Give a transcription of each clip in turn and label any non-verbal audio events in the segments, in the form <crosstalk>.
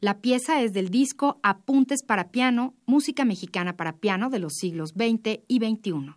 La pieza es del disco Apuntes para piano, música mexicana para piano de los siglos XX y XXI.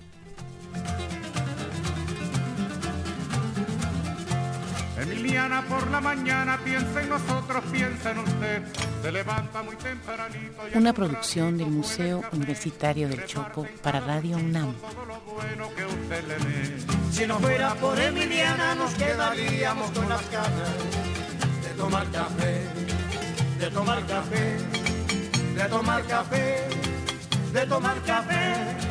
Emiliana por la mañana piensa en nosotros, piensa en usted. Se levanta muy tempranito. y Una producción del Museo Universitario del Chopo para Radio UNAM. todo lo bueno que usted le dé. Si no fuera por Emiliana nos quedaríamos con las ganas de tomar café, de tomar café, de tomar café, de tomar café.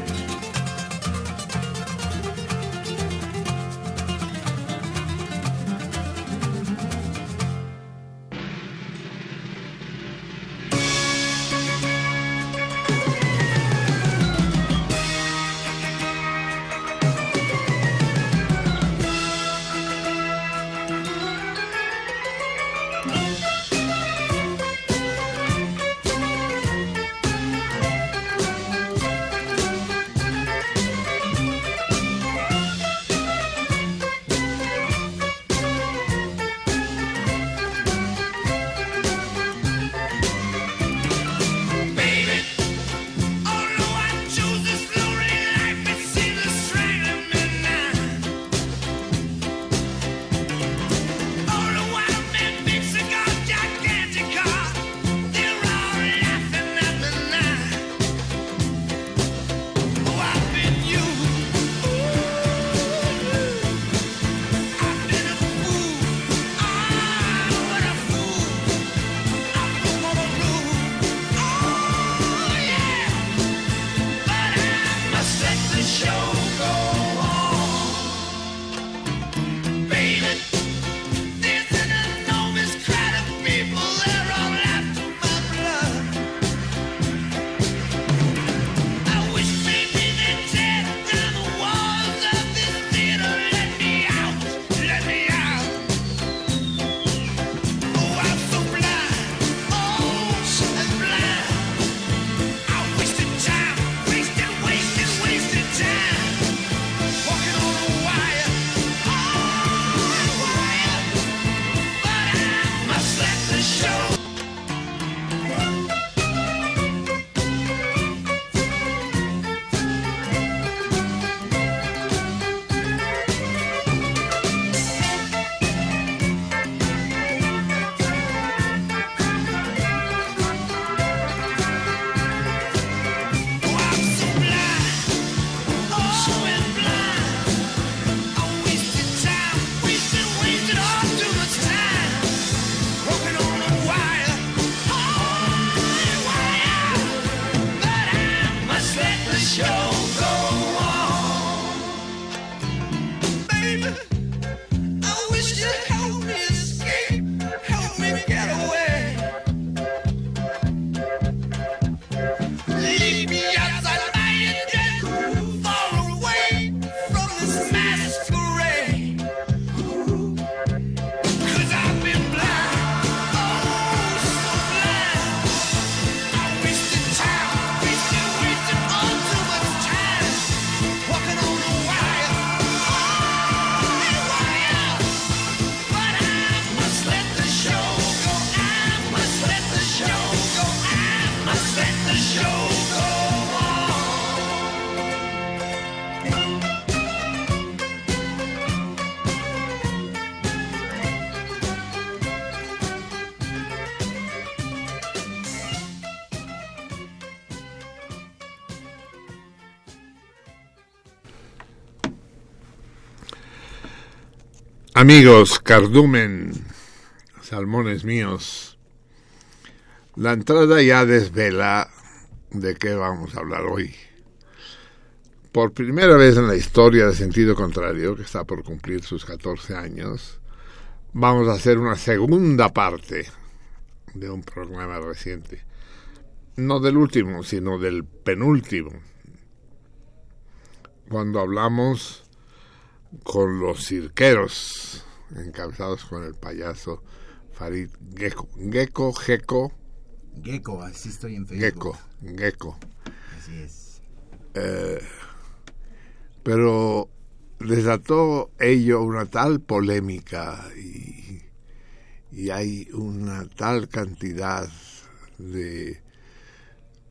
Amigos, cardumen, salmones míos, la entrada ya desvela de qué vamos a hablar hoy. Por primera vez en la historia de sentido contrario, que está por cumplir sus 14 años, vamos a hacer una segunda parte de un programa reciente. No del último, sino del penúltimo. Cuando hablamos con los cirqueros, encabezados con el payaso Farid Gecko. Gecko, Gecko. Gecko, así estoy en Facebook. Gecko, Gecko. Así es. Eh, pero desató ello una tal polémica y, y hay una tal cantidad de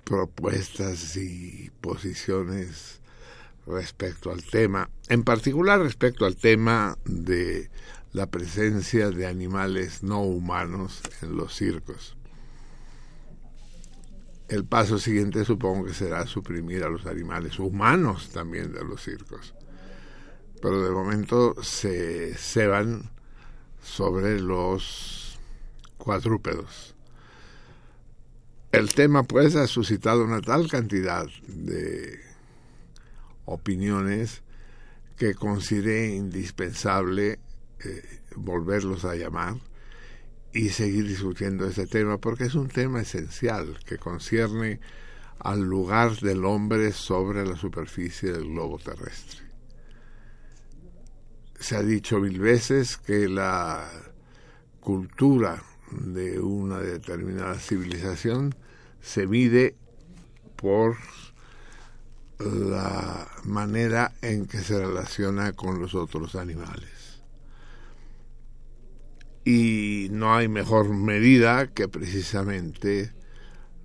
propuestas y posiciones respecto al tema, en particular respecto al tema de la presencia de animales no humanos en los circos. El paso siguiente supongo que será suprimir a los animales humanos también de los circos. Pero de momento se ceban sobre los cuadrúpedos. El tema pues ha suscitado una tal cantidad de opiniones que consideré indispensable eh, volverlos a llamar y seguir discutiendo este tema porque es un tema esencial que concierne al lugar del hombre sobre la superficie del globo terrestre. Se ha dicho mil veces que la cultura de una determinada civilización se mide por la manera en que se relaciona con los otros animales y no hay mejor medida que precisamente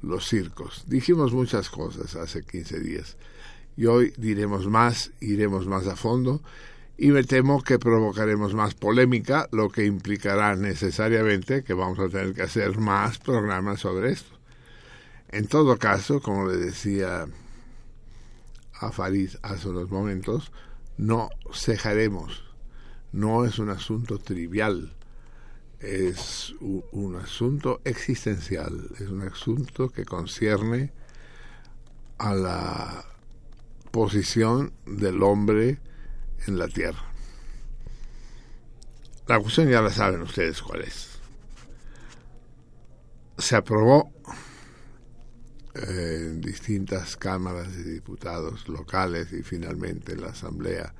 los circos. Dijimos muchas cosas hace 15 días y hoy diremos más, iremos más a fondo y me temo que provocaremos más polémica, lo que implicará necesariamente que vamos a tener que hacer más programas sobre esto. En todo caso, como le decía a Farid hace unos momentos, no cejaremos. No es un asunto trivial es un, asunto existencial, es un asunto que concierne a la posición del hombre en la tierra. La cuestión ya la saben ustedes cuál es. Se aprobó en distintas cámaras de diputados locales y finalmente en la Asamblea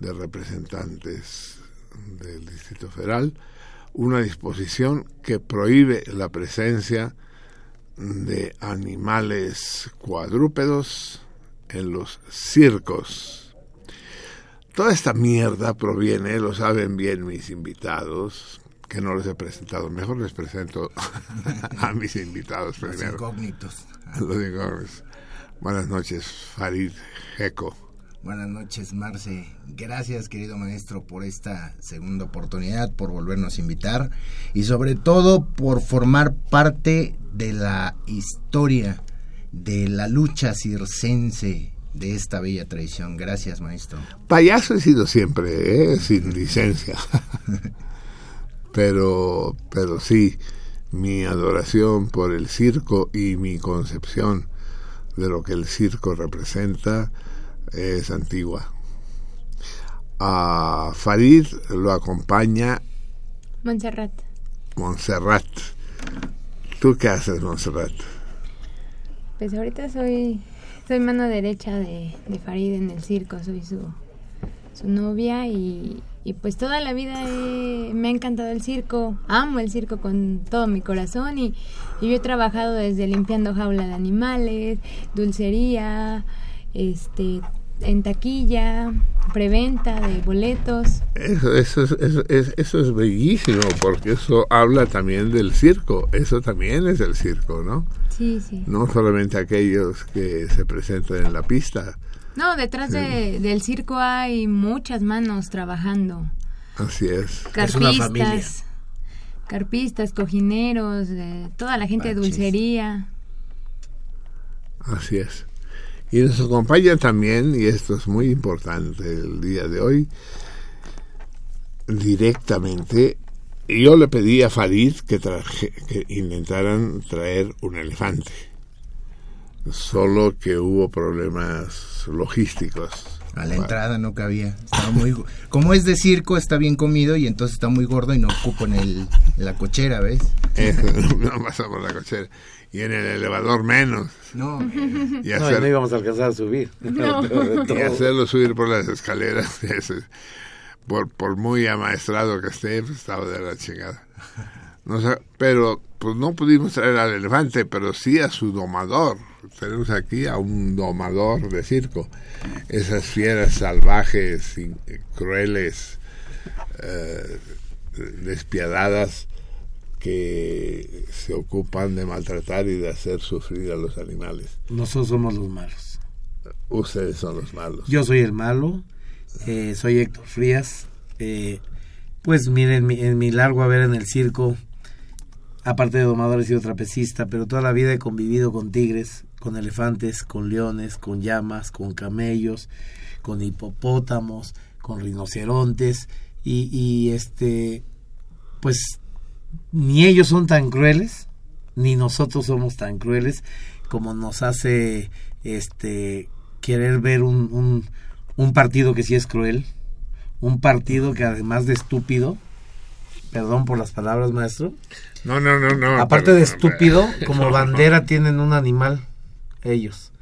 de Representantes del Distrito Federal una disposición que prohíbe la presencia de animales cuadrúpedos en los circos. Toda esta mierda proviene, lo saben bien mis invitados, que no les he presentado. Mejor les presento <laughs> a mis invitados primero. Los incógnitos. Los incógnitos. Buenas noches, Farid Jeco. Buenas noches, Marce. Gracias, querido maestro, por esta segunda oportunidad, por volvernos a invitar y sobre todo por formar parte de la historia de la lucha circense de esta bella tradición. Gracias, maestro. Payaso he sido siempre, ¿eh? sin licencia. <laughs> pero, pero sí, mi adoración por el circo y mi concepción de lo que el circo representa es antigua. A Farid lo acompaña Montserrat. Montserrat. ¿Tú qué haces, Montserrat? Pues ahorita soy soy mano derecha de, de Farid en el circo, soy su, su novia y, y pues toda la vida me ha encantado el circo, amo el circo con todo mi corazón y, y yo he trabajado desde limpiando jaula de animales, dulcería, este en taquilla, preventa de boletos. Eso, eso, es, eso, es, eso es bellísimo, porque eso habla también del circo, eso también es el circo, ¿no? Sí, sí. No solamente aquellos que se presentan en la pista. No, detrás de, del circo hay muchas manos trabajando. Así es. Carpistas, carpistas, cojineros, de toda la gente de dulcería. Así es. Y nos acompaña también, y esto es muy importante el día de hoy, directamente. Y yo le pedí a Farid que, traje, que intentaran traer un elefante. Solo que hubo problemas logísticos. A la entrada no cabía. Estaba muy, como es de circo, está bien comido y entonces está muy gordo y no ocupo en, el, en la cochera, ¿ves? <laughs> no pasa por la cochera. Y en el elevador menos. No, Y, No, hacer- y no íbamos a alcanzar a subir. <laughs> y hacerlo subir por las escaleras. <laughs> ese- por, por muy amaestrado que esté, pues, estaba de la chingada. No sé, pero pues no pudimos traer al elefante, pero sí a su domador. Tenemos aquí a un domador de circo. Esas fieras salvajes, y crueles, eh, despiadadas, que se ocupan de maltratar y de hacer sufrir a los animales. Nosotros somos los malos. Ustedes son los malos. Yo soy el malo, eh, soy Héctor Frías. eh, pues miren, en mi, en mi largo haber en el circo, aparte de domador he sido trapecista, pero toda la vida he convivido con tigres, con elefantes, con leones, con llamas, con camellos, con hipopótamos, con rinocerontes y, y este, pues ni ellos son tan crueles, ni nosotros somos tan crueles como nos hace este querer ver un, un, un partido que sí es cruel, un partido que además de estúpido, perdón por las palabras maestro, No, no, no, no. aparte pero- de estúpido, como bandera tienen un animal, ellos.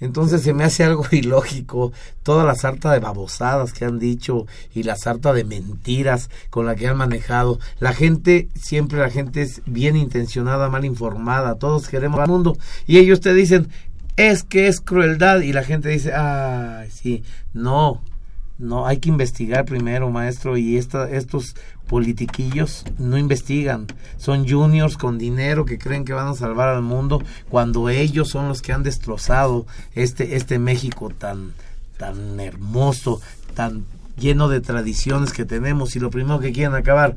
Entonces se me hace algo <laughs> ilógico toda la sarta de babosadas que han dicho y la sarta de mentiras con la que han manejado. La gente, siempre la gente es bien intencionada, mal informada, todos queremos al mundo y ellos te dicen, es que es crueldad y la gente dice, ay, sí, no, no, hay que investigar primero, maestro, y esta, estos politiquillos no investigan. Son juniors con dinero que creen que van a salvar al mundo cuando ellos son los que han destrozado este, este México tan, tan hermoso, tan lleno de tradiciones que tenemos y lo primero que quieren acabar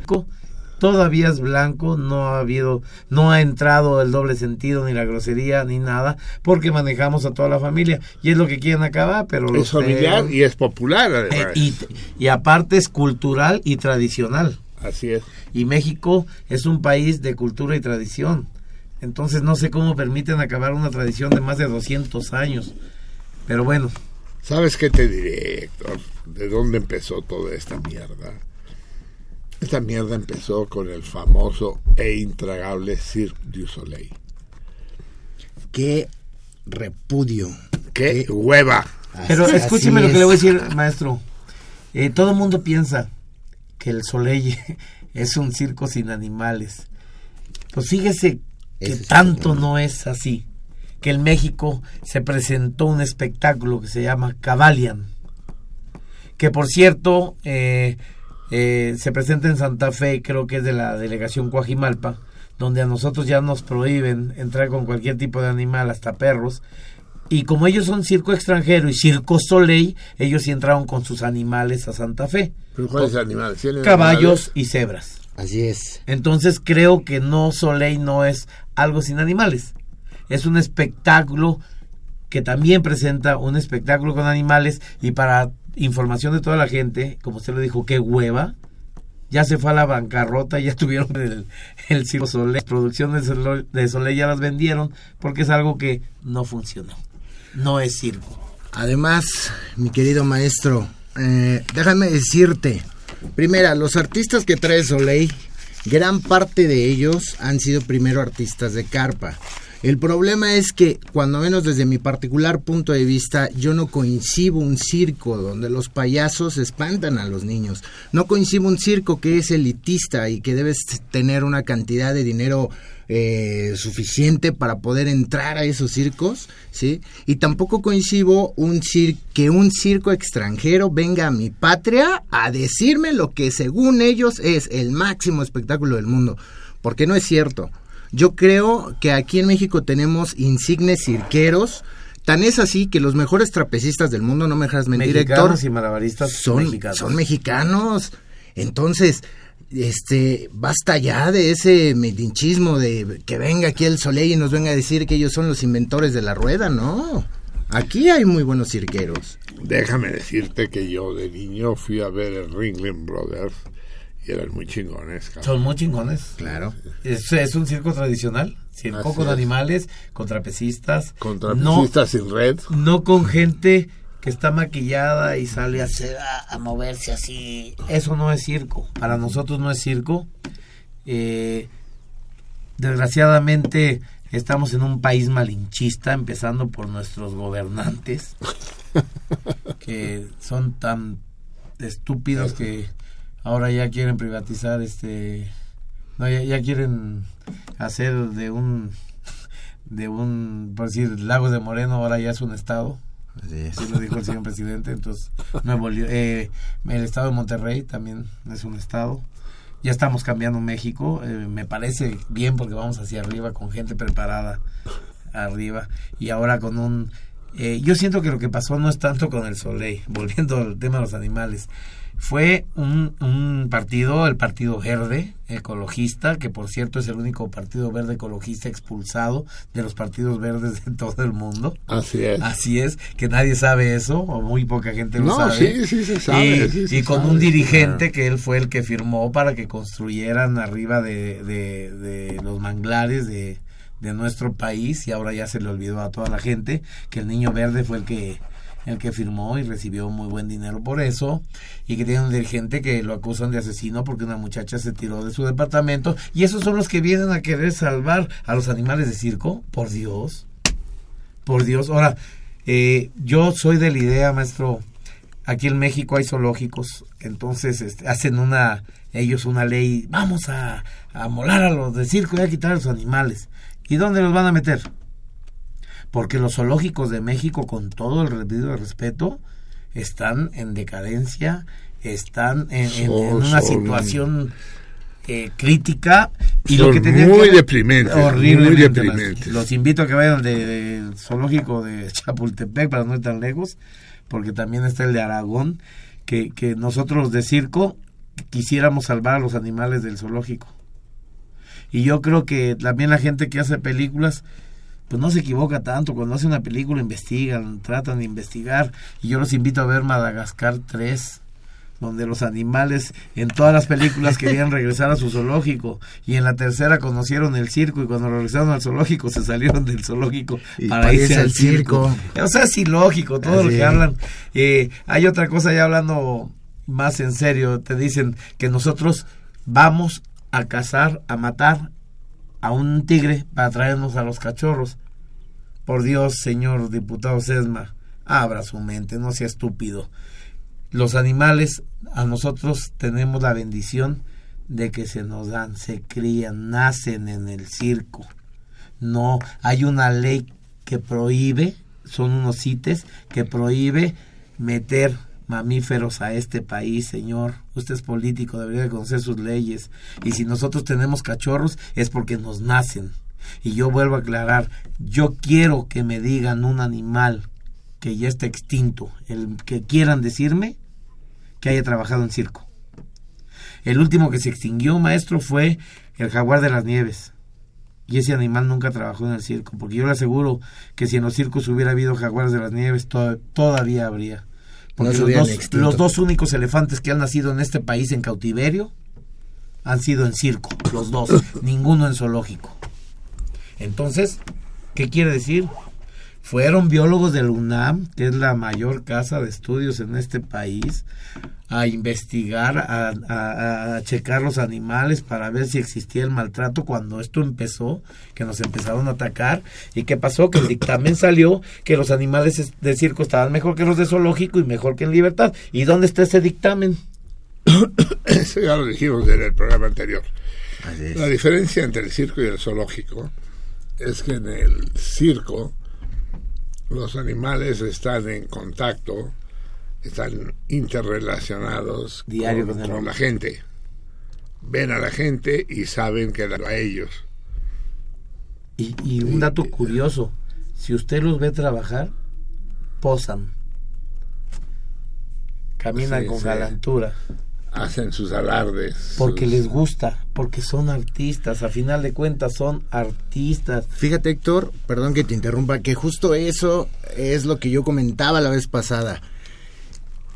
todavía es blanco, no ha habido, no ha entrado el doble sentido ni la grosería ni nada, porque manejamos a toda la familia y es lo que quieren acabar, pero Es familiar y es popular, eh, además. y, y aparte es cultural y tradicional. Así es. Y México es un país de cultura y tradición. Entonces no sé cómo permiten acabar una tradición de más de 200 años. Pero bueno, ¿Sabes qué te diré, Héctor? ¿De dónde empezó toda esta mierda? Esta mierda empezó con el famoso e intragable Cirque du Soleil. qué repudio. ¡Qué hueva! pero Así- escúcheme lo que le voy a decir, maestro. Eh, todo el mundo piensa que el Soleil <laughs> es un circo sin animales. Pues fíjese que Ese tanto no es así. Que en México se presentó un espectáculo que se llama Cavalian. Que por cierto, eh, eh, se presenta en Santa Fe, creo que es de la delegación Coajimalpa, donde a nosotros ya nos prohíben entrar con cualquier tipo de animal, hasta perros. Y como ellos son circo extranjero y circo Soleil, ellos sí entraron con sus animales a Santa Fe. ¿Pero ¿Cuáles animales? ¿Tienen Caballos y cebras. Así es. Entonces creo que no Soleil no es algo sin animales. Es un espectáculo que también presenta un espectáculo con animales y para información de toda la gente, como usted lo dijo, qué hueva. Ya se fue a la bancarrota, ya <laughs> tuvieron el, el Circo Soleil. Las producciones de Soleil ya las vendieron porque es algo que no funcionó. No es circo. Además, mi querido maestro, eh, déjame decirte, primera, los artistas que trae Soleil, gran parte de ellos han sido primero artistas de carpa. El problema es que, cuando menos desde mi particular punto de vista, yo no coincido un circo donde los payasos espantan a los niños. No coincido un circo que es elitista y que debes tener una cantidad de dinero eh, suficiente para poder entrar a esos circos, ¿sí? Y tampoco coincido un cir que un circo extranjero venga a mi patria a decirme lo que según ellos es el máximo espectáculo del mundo, porque no es cierto. Yo creo que aquí en México tenemos insignes cirqueros, tan es así que los mejores trapecistas del mundo, no me dejas mentir, Héctor, y malabaristas son mexicanos. son mexicanos. Entonces, este, basta ya de ese medinchismo de que venga aquí el Soleil y nos venga a decir que ellos son los inventores de la rueda, no. Aquí hay muy buenos cirqueros. Déjame decirte que yo de niño fui a ver el Ringling Brothers Y eran muy chingones. cabrón. Son muy chingones. Claro. Es, es un circo tradicional. Circo Así con es. animales, con trapecistas. Con No, trapecistas sin red. no con gente que está maquillada y sale a, hacer- a, a moverse así. Eso no es circo. Para nosotros no es circo. Eh, desgraciadamente estamos en un país malinchista, empezando por nuestros gobernantes, <laughs> que son tan estúpidos que ahora ya quieren privatizar este no ya, ya quieren hacer de un de un por decir Lagos de Moreno ahora ya es un estado Así lo dijo el señor presidente entonces Nuevo León- eh, el estado de Monterrey también es un estado. Ya estamos cambiando México eh, me parece bien porque vamos hacia arriba con gente preparada arriba. Y ahora con un eh, yo siento que lo que pasó no es tanto con el Soleil <laughs> volviendo al tema de los animales fue un, un partido, el Partido Verde Ecologista, que por cierto es el único partido verde ecologista expulsado de los partidos verdes de <laughs> todo el mundo. Así es. Así es, que nadie sabe eso, o muy poca gente lo No, sabe. sí, sí se sabe, Y, sí se y con sabe, un dirigente claro. que él fue el que firmó para que construyeran arriba de, de- de los manglares de, de nuestro país, y ahora ya se le olvidó a toda la gente que el niño verde fue el que el que firmó y recibió muy buen dinero por eso y que tiene un dirigente que lo acusan de asesino porque una muchacha se tiró de su departamento y esos son los que vienen a querer salvar a los animales de circo por Dios por Dios. Ahora eh, yo soy de la idea maestro aquí en México hay zoológicos entonces este, hacen una ellos una ley vamos a, a molar a los de circo y a quitar a los animales y dónde los van a meter porque los zoológicos de México, con todo el debido respeto, están en decadencia, están en, en- en Son- una son- situación eh, crítica y Son lo que tenían muy que- muy maestro. deprimentes. Los invito a que vayan al de- zoológico de <laughs> Chapultepec para no ir tan lejos, porque también está el de Aragón, que, que nosotros los de circo quisiéramos salvar a los animales del zoológico. Y yo creo que también la gente que hace películas, pues no se equivoca tanto. Cuando hace una película investigan, tratan de investigar. Y yo los invito a ver Madagascar 3, donde los animales en todas las películas querían <laughs> regresar a su zoológico. Y en la tercera conocieron el circo y cuando regresaron al zoológico se salieron del zoológico Y para irse al circo. circo. O sea, es ilógico todo lo que hablan. Eh, hay otra cosa ya hablando más en serio. Te dicen que nosotros vamos a cazar, a matar a un tigre para traernos a los cachorros. Por Dios, señor diputado Sesma, abra su mente, no sea estúpido. Los animales, a nosotros tenemos la bendición de que se nos dan, se crían, nacen en el circo. No, hay una ley que prohíbe, son unos CITES, que prohíbe meter mamíferos a este país, señor. Usted es político, debería de conocer sus leyes. Y si nosotros tenemos cachorros es porque nos nacen. Y yo vuelvo a aclarar, yo quiero que me digan un animal que ya está extinto, el que quieran decirme que haya trabajado en circo. El último que se extinguió, maestro, fue el jaguar de las nieves. Y ese animal nunca trabajó en el circo, porque yo le aseguro que si en los circos hubiera habido jaguares de las nieves, to- todavía habría. Porque los, dos, los dos únicos elefantes que han nacido en este país en cautiverio han sido en circo, los dos, ninguno en zoológico. Entonces, ¿qué quiere decir? Fueron biólogos del UNAM, que es la mayor casa de estudios en este país, a investigar, a, a- a checar los animales para ver si existía el maltrato cuando esto empezó, que nos empezaron a atacar. ¿Y qué pasó? Que el dictamen salió que los animales es- de circo estaban mejor que los de zoológico y mejor que en libertad. ¿Y dónde está ese dictamen? <coughs> Eso ya lo dijimos en el programa anterior. La diferencia entre el circo y el zoológico es que en el circo los animales están en contacto, están interrelacionados Diario con, la gente. Ven a la gente y saben que a ellos. Y, y un dato curioso, si usted los ve trabajar, posan. Caminan Sí, con sí. galantura. Hacen sus alardes. Porque sus- les gusta, porque son artistas, a final de cuentas son artistas. Fíjate, Héctor, perdón que te interrumpa, que justo eso es lo que yo comentaba la vez pasada.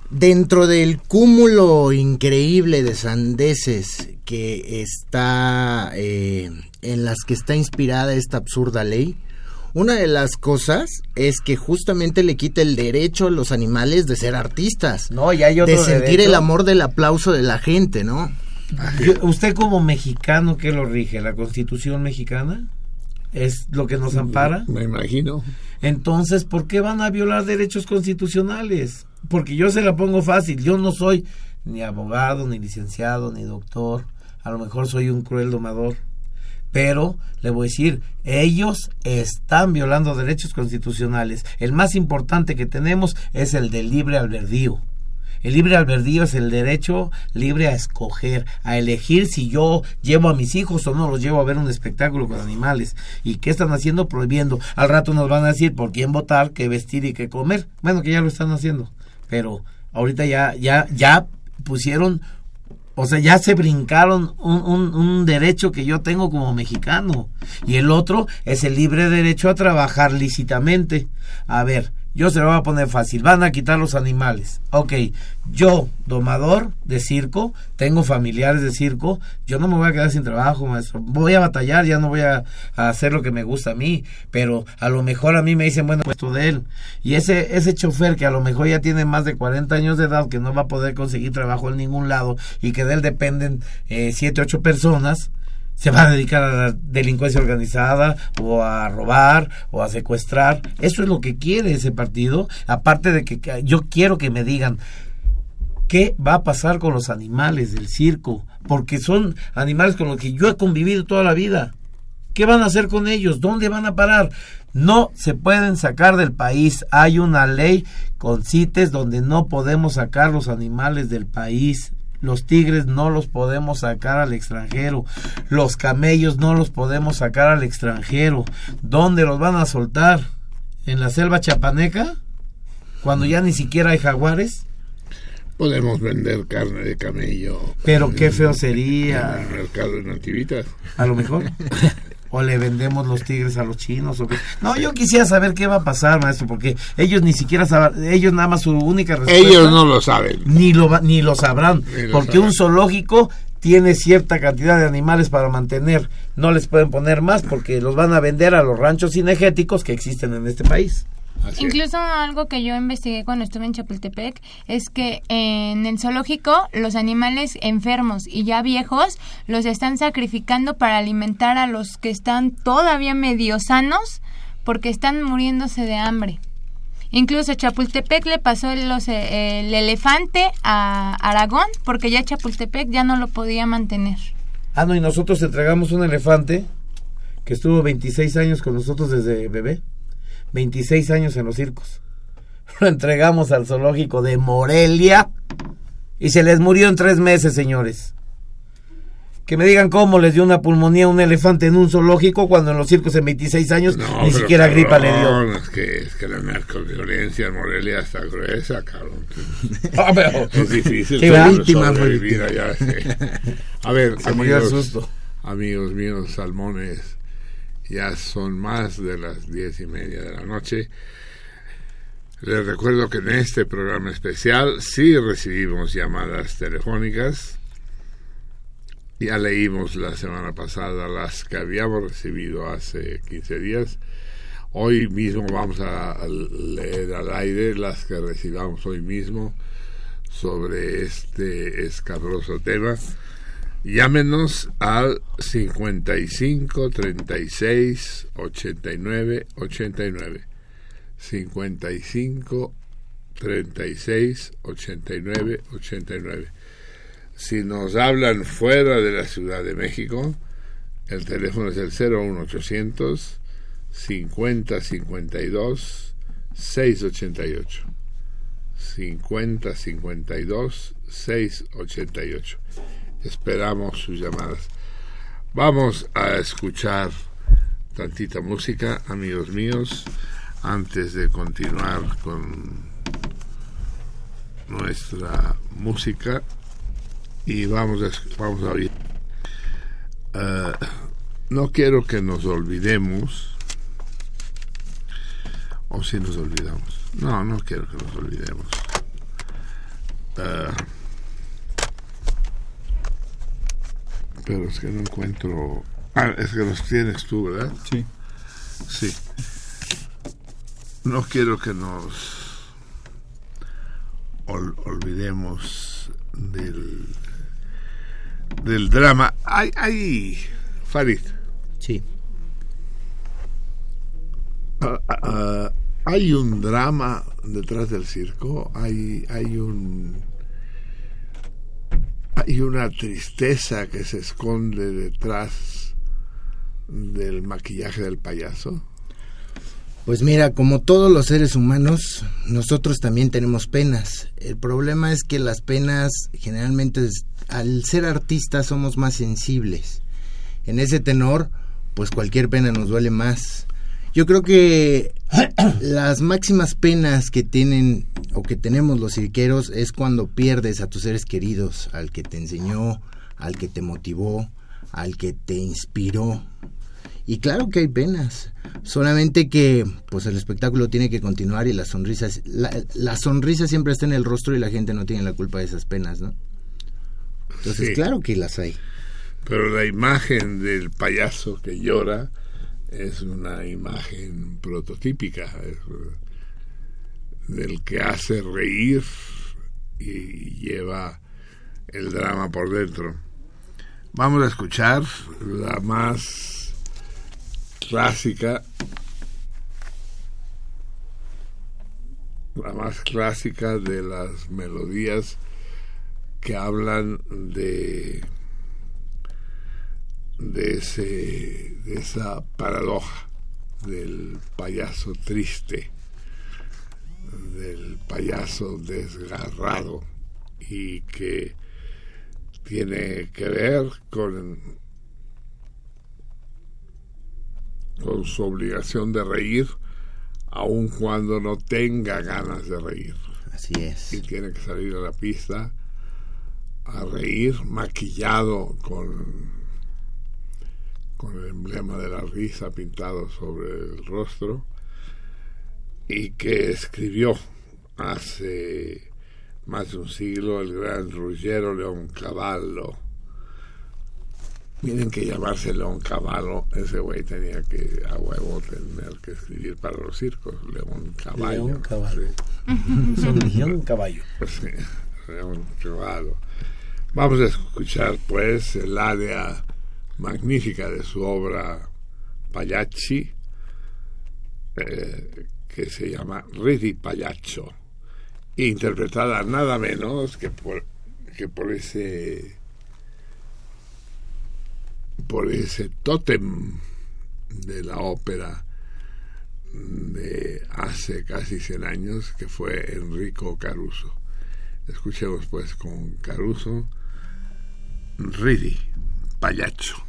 Dentro del cúmulo increíble de sandeces que está eh, en las que está inspirada esta absurda ley, una de las cosas es que justamente le quita el derecho a los animales de ser artistas. No, y hay otro de sentir derecho. el amor del aplauso de la gente, ¿no? Yo- usted como mexicano, ¿qué lo rige? ¿La constitución mexicana? ¿Es lo que nos ampara? Me imagino. Entonces, ¿por qué van a violar derechos constitucionales? Porque yo se la pongo fácil. Yo no soy ni abogado, ni licenciado, ni doctor. A lo mejor soy un cruel domador. Pero le voy a decir, ellos están violando derechos constitucionales. El más importante que tenemos es el del libre albedrío. El libre albedrío es el derecho libre a escoger, a elegir si yo llevo a mis hijos o no los llevo a ver un espectáculo con animales. ¿Y qué están haciendo? Prohibiendo. Al rato nos van a decir por quién votar, qué vestir y qué comer. Bueno, que ya lo están haciendo. Pero ahorita ya, ya, ya pusieron, o sea, ya se brincaron un, un, un derecho que yo tengo como mexicano. Y el otro es el libre derecho a trabajar lícitamente. A ver, yo se lo voy a poner fácil. Van a quitar los animales. Ok, yo, domador de circo, tengo familiares de circo, yo no me voy a quedar sin trabajo, maestro. Voy a batallar, ya no voy a, hacer lo que me gusta a mí, pero a lo mejor a mí me dicen, bueno, puesto de él. Y ese, ese chofer que a lo mejor ya tiene más de 40 años de edad, que no va a poder conseguir trabajo en ningún lado y que de él dependen eh, siete, ocho personas, se va a dedicar a la delincuencia organizada o a robar o a secuestrar. Eso es lo que quiere ese partido. Aparte de que yo quiero que me digan qué va a pasar con los animales del circo, porque son animales con los que yo he convivido toda la vida. ¿Qué van a hacer con ellos? ¿Dónde van a parar? No se pueden sacar del país. Hay una ley con CITES donde no podemos sacar los animales del país. Los tigres no los podemos sacar al extranjero. Los camellos no los podemos sacar al extranjero. ¿Dónde los van a soltar? ¿En la selva chapaneca? Cuando ya ni siquiera hay jaguares. Podemos vender carne de camello. Pero qué feo En sería. el mercado de nativitas. A lo mejor. <laughs> O le vendemos los tigres a los chinos o qué. No, yo quisiera saber qué va a pasar, maestro, porque ellos ni siquiera saben, ellos nada más su única respuesta. Ellos no lo saben. Ni lo, va- ni lo sabrán, Ni lo porque saben. un zoológico tiene cierta cantidad de animales para mantener. No les pueden poner más porque los van a vender a los ranchos cinegéticos que existen en este país. Así es. Incluso algo que yo investigué cuando estuve en Chapultepec es que en el zoológico los animales enfermos y ya viejos los están sacrificando para alimentar a los que están todavía medio sanos porque están muriéndose de hambre. Incluso Chapultepec le pasó los, eh, el elefante a Aragón porque ya Chapultepec ya no lo podía mantener. Ah, no, y nosotros entregamos un elefante que estuvo 26 años con nosotros desde bebé. 26 años en los circos. <laughs> Lo entregamos al zoológico de Morelia y se les murió en tres meses, señores. Que me digan cómo les dio una pulmonía a un elefante en un zoológico cuando en los circos en 26 años No, ni siquiera gripa le cabrón, dio. Es que, es que la narcoviolencia en Morelia está gruesa, cabrón. <laughs> Ah, pero- Es difícil sobre- Víctima, allá, sí. A ver, <laughs> Se murió de amigos, susto. amigos míos, salmones, ya son más de las diez y media de la noche. Les recuerdo que en este programa especial sí recibimos llamadas telefónicas. Ya leímos la semana pasada las que habíamos recibido hace 15 días. Hoy mismo vamos a leer al aire las que recibamos hoy mismo sobre este escabroso tema. Llámenos al 55 36 89 89. 55 36 89 89. Si nos hablan fuera de la Ciudad de México, el teléfono es el 01800 50 52 688. 50 52 688. Esperamos sus llamadas. Vamos a escuchar tantita música, amigos míos, antes de continuar con nuestra música y vamos a, vamos a oír. Eh, no quiero que nos olvidemos, o si nos olvidamos, no, no quiero que nos olvidemos Ah, pero es que no encuentro. Ah, es que los tienes tú, ¿verdad? Sí. Sí. No quiero que nos ol- olvidemos del del drama. Hay, hay Farid. Sí. Ah, ah, ah, hay un drama detrás del circo, hay, hay un hay una tristeza que se esconde detrás del maquillaje del payaso. Pues mira, como todos los seres humanos, nosotros también tenemos penas. El problema es que las penas generalmente, al ser artistas, somos más sensibles. En ese tenor, pues cualquier pena nos duele más. Yo creo que las máximas penas que tienen o que tenemos los cirqueros es cuando pierdes a tus seres queridos, al que te enseñó, al que te motivó, al que te inspiró. Y claro que hay penas, solamente que pues el espectáculo tiene que continuar y la sonrisa, la, la sonrisa siempre está en el rostro y la gente no tiene la culpa de esas penas, ¿no? Entonces Sí. claro que las hay. Pero la imagen del payaso que llora es una imagen prototípica, eh, del que hace reír y lleva el drama por dentro. Vamos a escuchar la más clásica, la más clásica de las melodías que hablan de de ese de esa paradoja del payaso triste del payaso desgarrado y que tiene que ver con con su obligación de reír aun cuando no tenga ganas de reír Así es. y tiene que salir a la pista a reír maquillado con con el emblema de la risa pintado sobre el rostro y que escribió hace más de un siglo el gran Ruggiero Leoncavallo. Miren que llamarse Leoncavallo, ese güey tenía que a huevo tener que escribir para los circos, Leoncavallo. León Caballo. Sí. Son León Caballo. Sí, León Caballo. Vamos a escuchar pues el área magnífica de su obra Pagliacci, eh, que se llama Ridi Pagliaccio, interpretada nada menos que por, que por ese por ese tótem de la ópera de hace casi 100 años que fue Enrico Caruso. Escuchemos pues con Caruso Ridi Pagliaccio.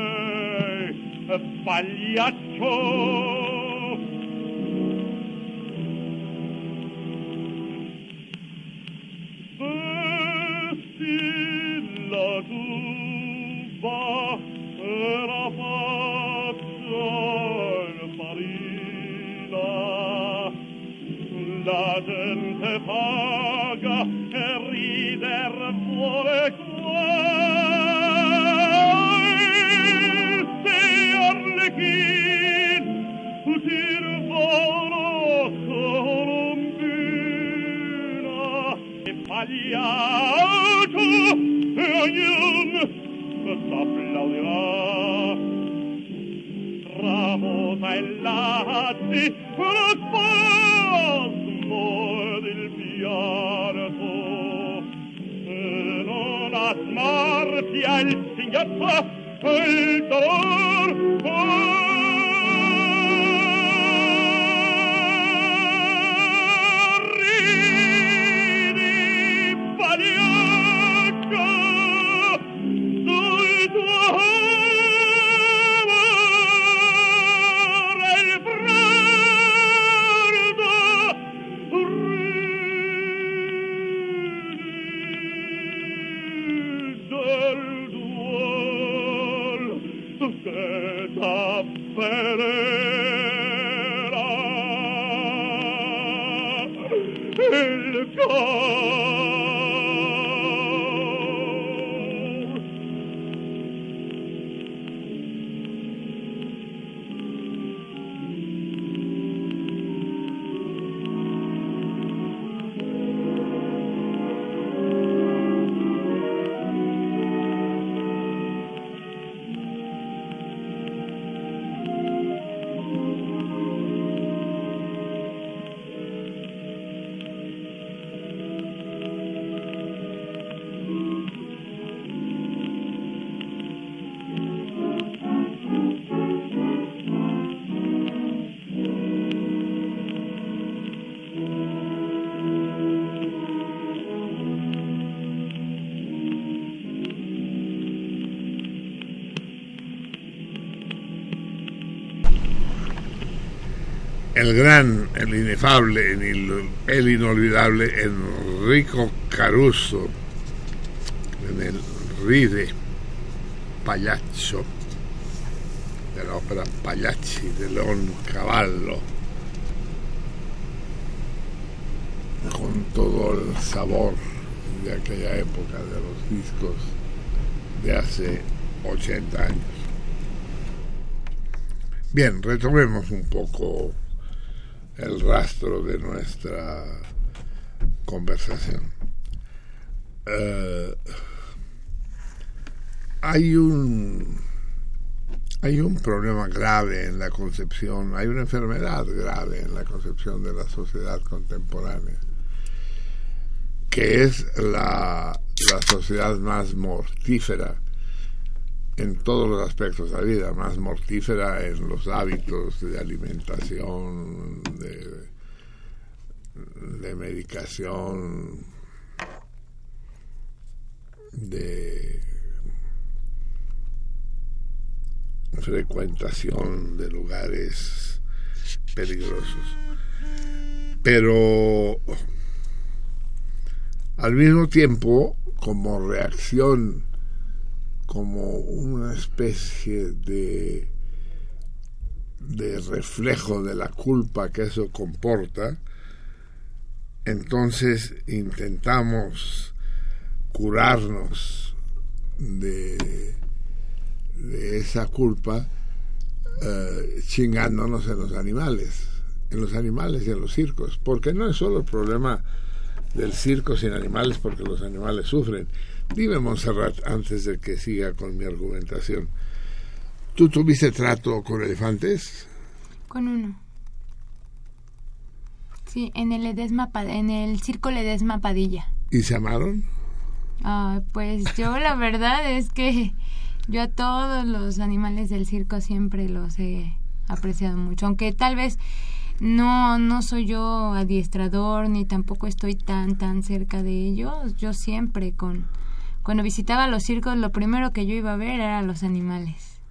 pagliaccio vesti la tuba era fatta in farina. La gente paga alto, Herrn, best applaudirà. Ramos ailati, spasmo del pianto, e non asmarti al signato, il dolor, el gran, el inefable, el inolvidable Enrico Caruso en el Ride Pagliaccio de la ópera Pagliacci de León Cavallo con todo el sabor de aquella época de los discos de hace 80 años. Bien, retomemos un poco rastro de nuestra conversación. Eh, hay un hay un problema grave en la concepción, hay una enfermedad grave en la concepción de la sociedad contemporánea, que es la, la sociedad más mortífera en todos los aspectos de la vida, más mortífera en los hábitos de alimentación, de, de frecuentación de lugares peligrosos. Pero al mismo tiempo, como reacción como una especie de, de reflejo de la culpa que eso comporta, entonces intentamos curarnos de, esa culpa eh, chingándonos en los animales, en los animales y en los circos, porque no es solo el problema del circo sin animales, porque los animales sufren, Dime, Montserrat, antes de que siga con mi argumentación. ¿Tú tuviste trato con elefantes? Con uno. Sí, en el Edesma, en el circo Ledesma Padilla. ¿Y se amaron? Ah, pues yo la <laughs> verdad es que yo a todos los animales del circo siempre los he apreciado mucho, aunque tal vez no no soy yo adiestrador ni tampoco estoy tan tan cerca de ellos, yo siempre con cuando visitaba los circos, lo primero que yo iba a ver eran los animales.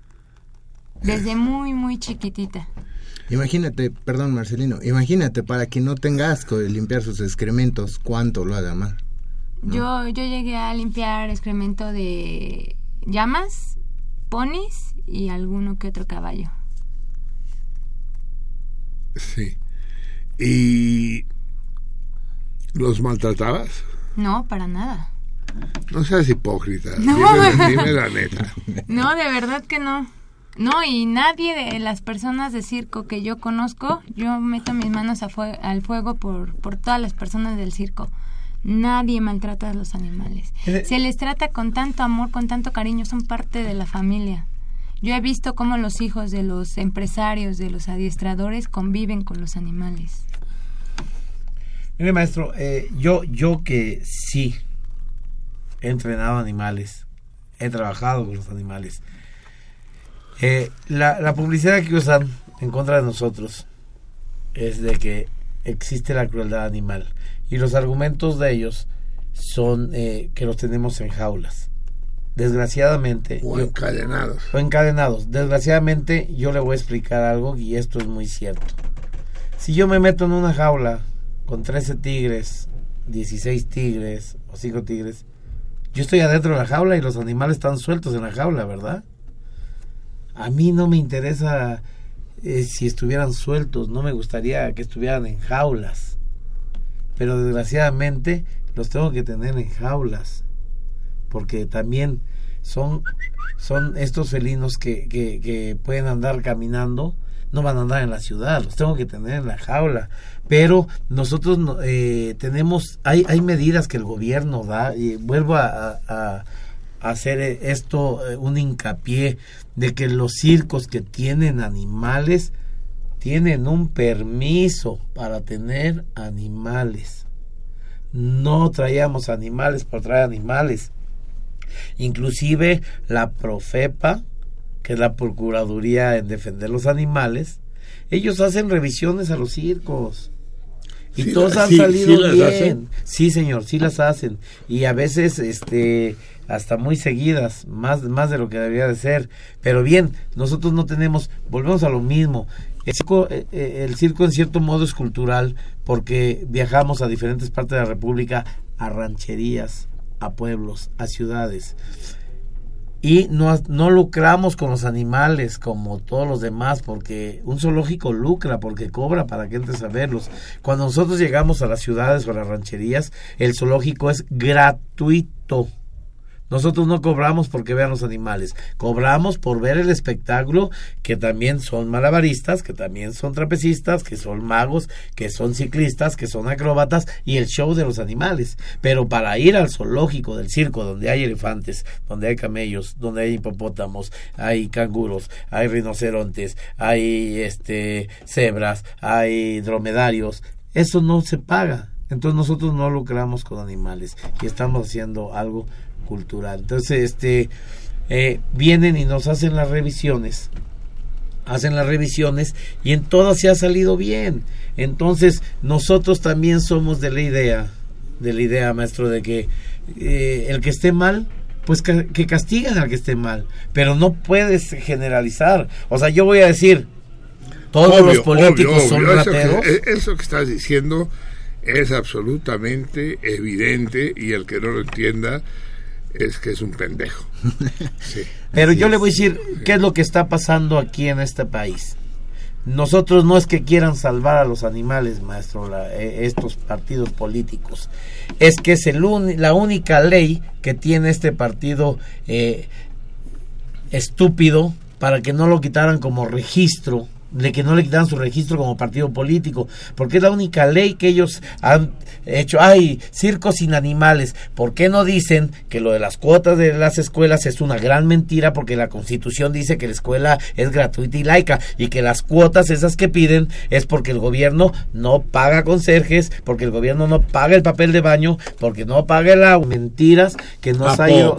Desde muy, muy chiquitita. Imagínate, perdón Marcelino, imagínate para que no tenga asco de limpiar sus excrementos, cuánto lo ha de amar. Yo, yo llegué a limpiar excremento de llamas, ponis y alguno que otro caballo. Sí. ¿Y los maltratabas? No, para nada. No seas hipócrita. <laughs> No. Dime, la neta. No, de verdad que no. No, y nadie de las personas de circo que yo conozco, yo meto mis manos al fuego por, por todas las personas del circo. Nadie maltrata a los animales. Eh, Se les trata con tanto amor, con tanto cariño, son parte de la familia. Yo he visto cómo los hijos de los empresarios, de los adiestradores, conviven con los animales. Mire, maestro, eh, yo, yo que sí he entrenado animales he trabajado con los animales. Eh, la, la publicidad que usan en contra de nosotros es de que existe la crueldad animal y los argumentos de ellos son eh, que los tenemos en jaulas. Desgraciadamente. O yo- encadenados. o encadenados. Desgraciadamente, yo le voy a explicar algo y esto es muy cierto. Si yo me meto en una jaula con 13 tigres, 16 tigres o 5 tigres, yo estoy adentro de la jaula y los animales están sueltos en la jaula, ¿verdad? A mí no me interesa eh, si estuvieran sueltos, no me gustaría que estuvieran en jaulas. Pero desgraciadamente los tengo que tener en jaulas porque también son, son estos felinos que, que, pueden andar caminando, no van a andar en la ciudad, los tengo que tener en la jaula. Pero nosotros no- eh, tenemos, hay, hay medidas que el gobierno da, y vuelvo a- a hacer eh, esto eh, un hincapié de que los circos que tienen animales tienen un permiso para tener animales. No traíamos animales por traer animales. Inclusive la Profepa, que es la Procuraduría en defender los animales, ellos hacen revisiones a los circos. Y Sí, todos han sí, salido sí bien. Sí, señor, sí las hacen. Y a veces, este, hasta muy seguidas, más, más de lo que debería de ser. Pero bien, nosotros no tenemos, volvemos a lo mismo. El circo, eh, eh, el circo en cierto modo es cultural porque viajamos a diferentes partes de la República, a rancherías, a pueblos, a ciudades. Y no, no lucramos con los animales como todos los demás, porque un zoológico lucra, porque cobra para que entres a verlos. Cuando nosotros llegamos a las ciudades o a las rancherías, el zoológico es gratuito. Nosotros no cobramos porque vean los animales, cobramos por ver el espectáculo, que también son malabaristas, que también son trapecistas, que son magos, que son ciclistas, que son acróbatas y el show de los animales. Pero para ir al zoológico del circo, donde hay elefantes, donde hay camellos, donde hay hipopótamos, hay canguros, hay rinocerontes, hay este cebras, hay dromedarios, eso no se paga. Entonces nosotros no lucramos con animales y estamos haciendo algo cultural. Entonces, este, eh, vienen y nos hacen las revisiones, hacen las revisiones y en todas se ha salido bien. Entonces, nosotros también somos de la idea, de la idea, maestro, de que eh, el que esté mal, pues que, que castigan al que esté mal, pero no puedes generalizar. O sea, yo voy a decir, todos los políticos obvio, son obvio. Eso que- rateros. eh, eso que estás diciendo es absolutamente evidente y el que no lo entienda es que es un pendejo. <laughs> Sí. Pero yo le voy a decir qué es lo que está pasando aquí en este país. Nosotros no es que quieran salvar a los animales, maestro, la- eh, estos partidos políticos. Es que es el la única ley que tiene este partido eh, estúpido para que no lo quitaran como registro, de que no le quitaran su registro como partido político, porque es la única ley que ellos han hecho. Ay, circos sin animales. ¿Por qué no dicen que lo de las cuotas de las escuelas es una gran mentira? Porque la constitución dice que la escuela es gratuita y laica y que las cuotas esas que piden es porque el gobierno no paga conserjes, porque el gobierno no paga el papel de baño, porque no paga el agua. Mentiras que nos ¿A ha ido.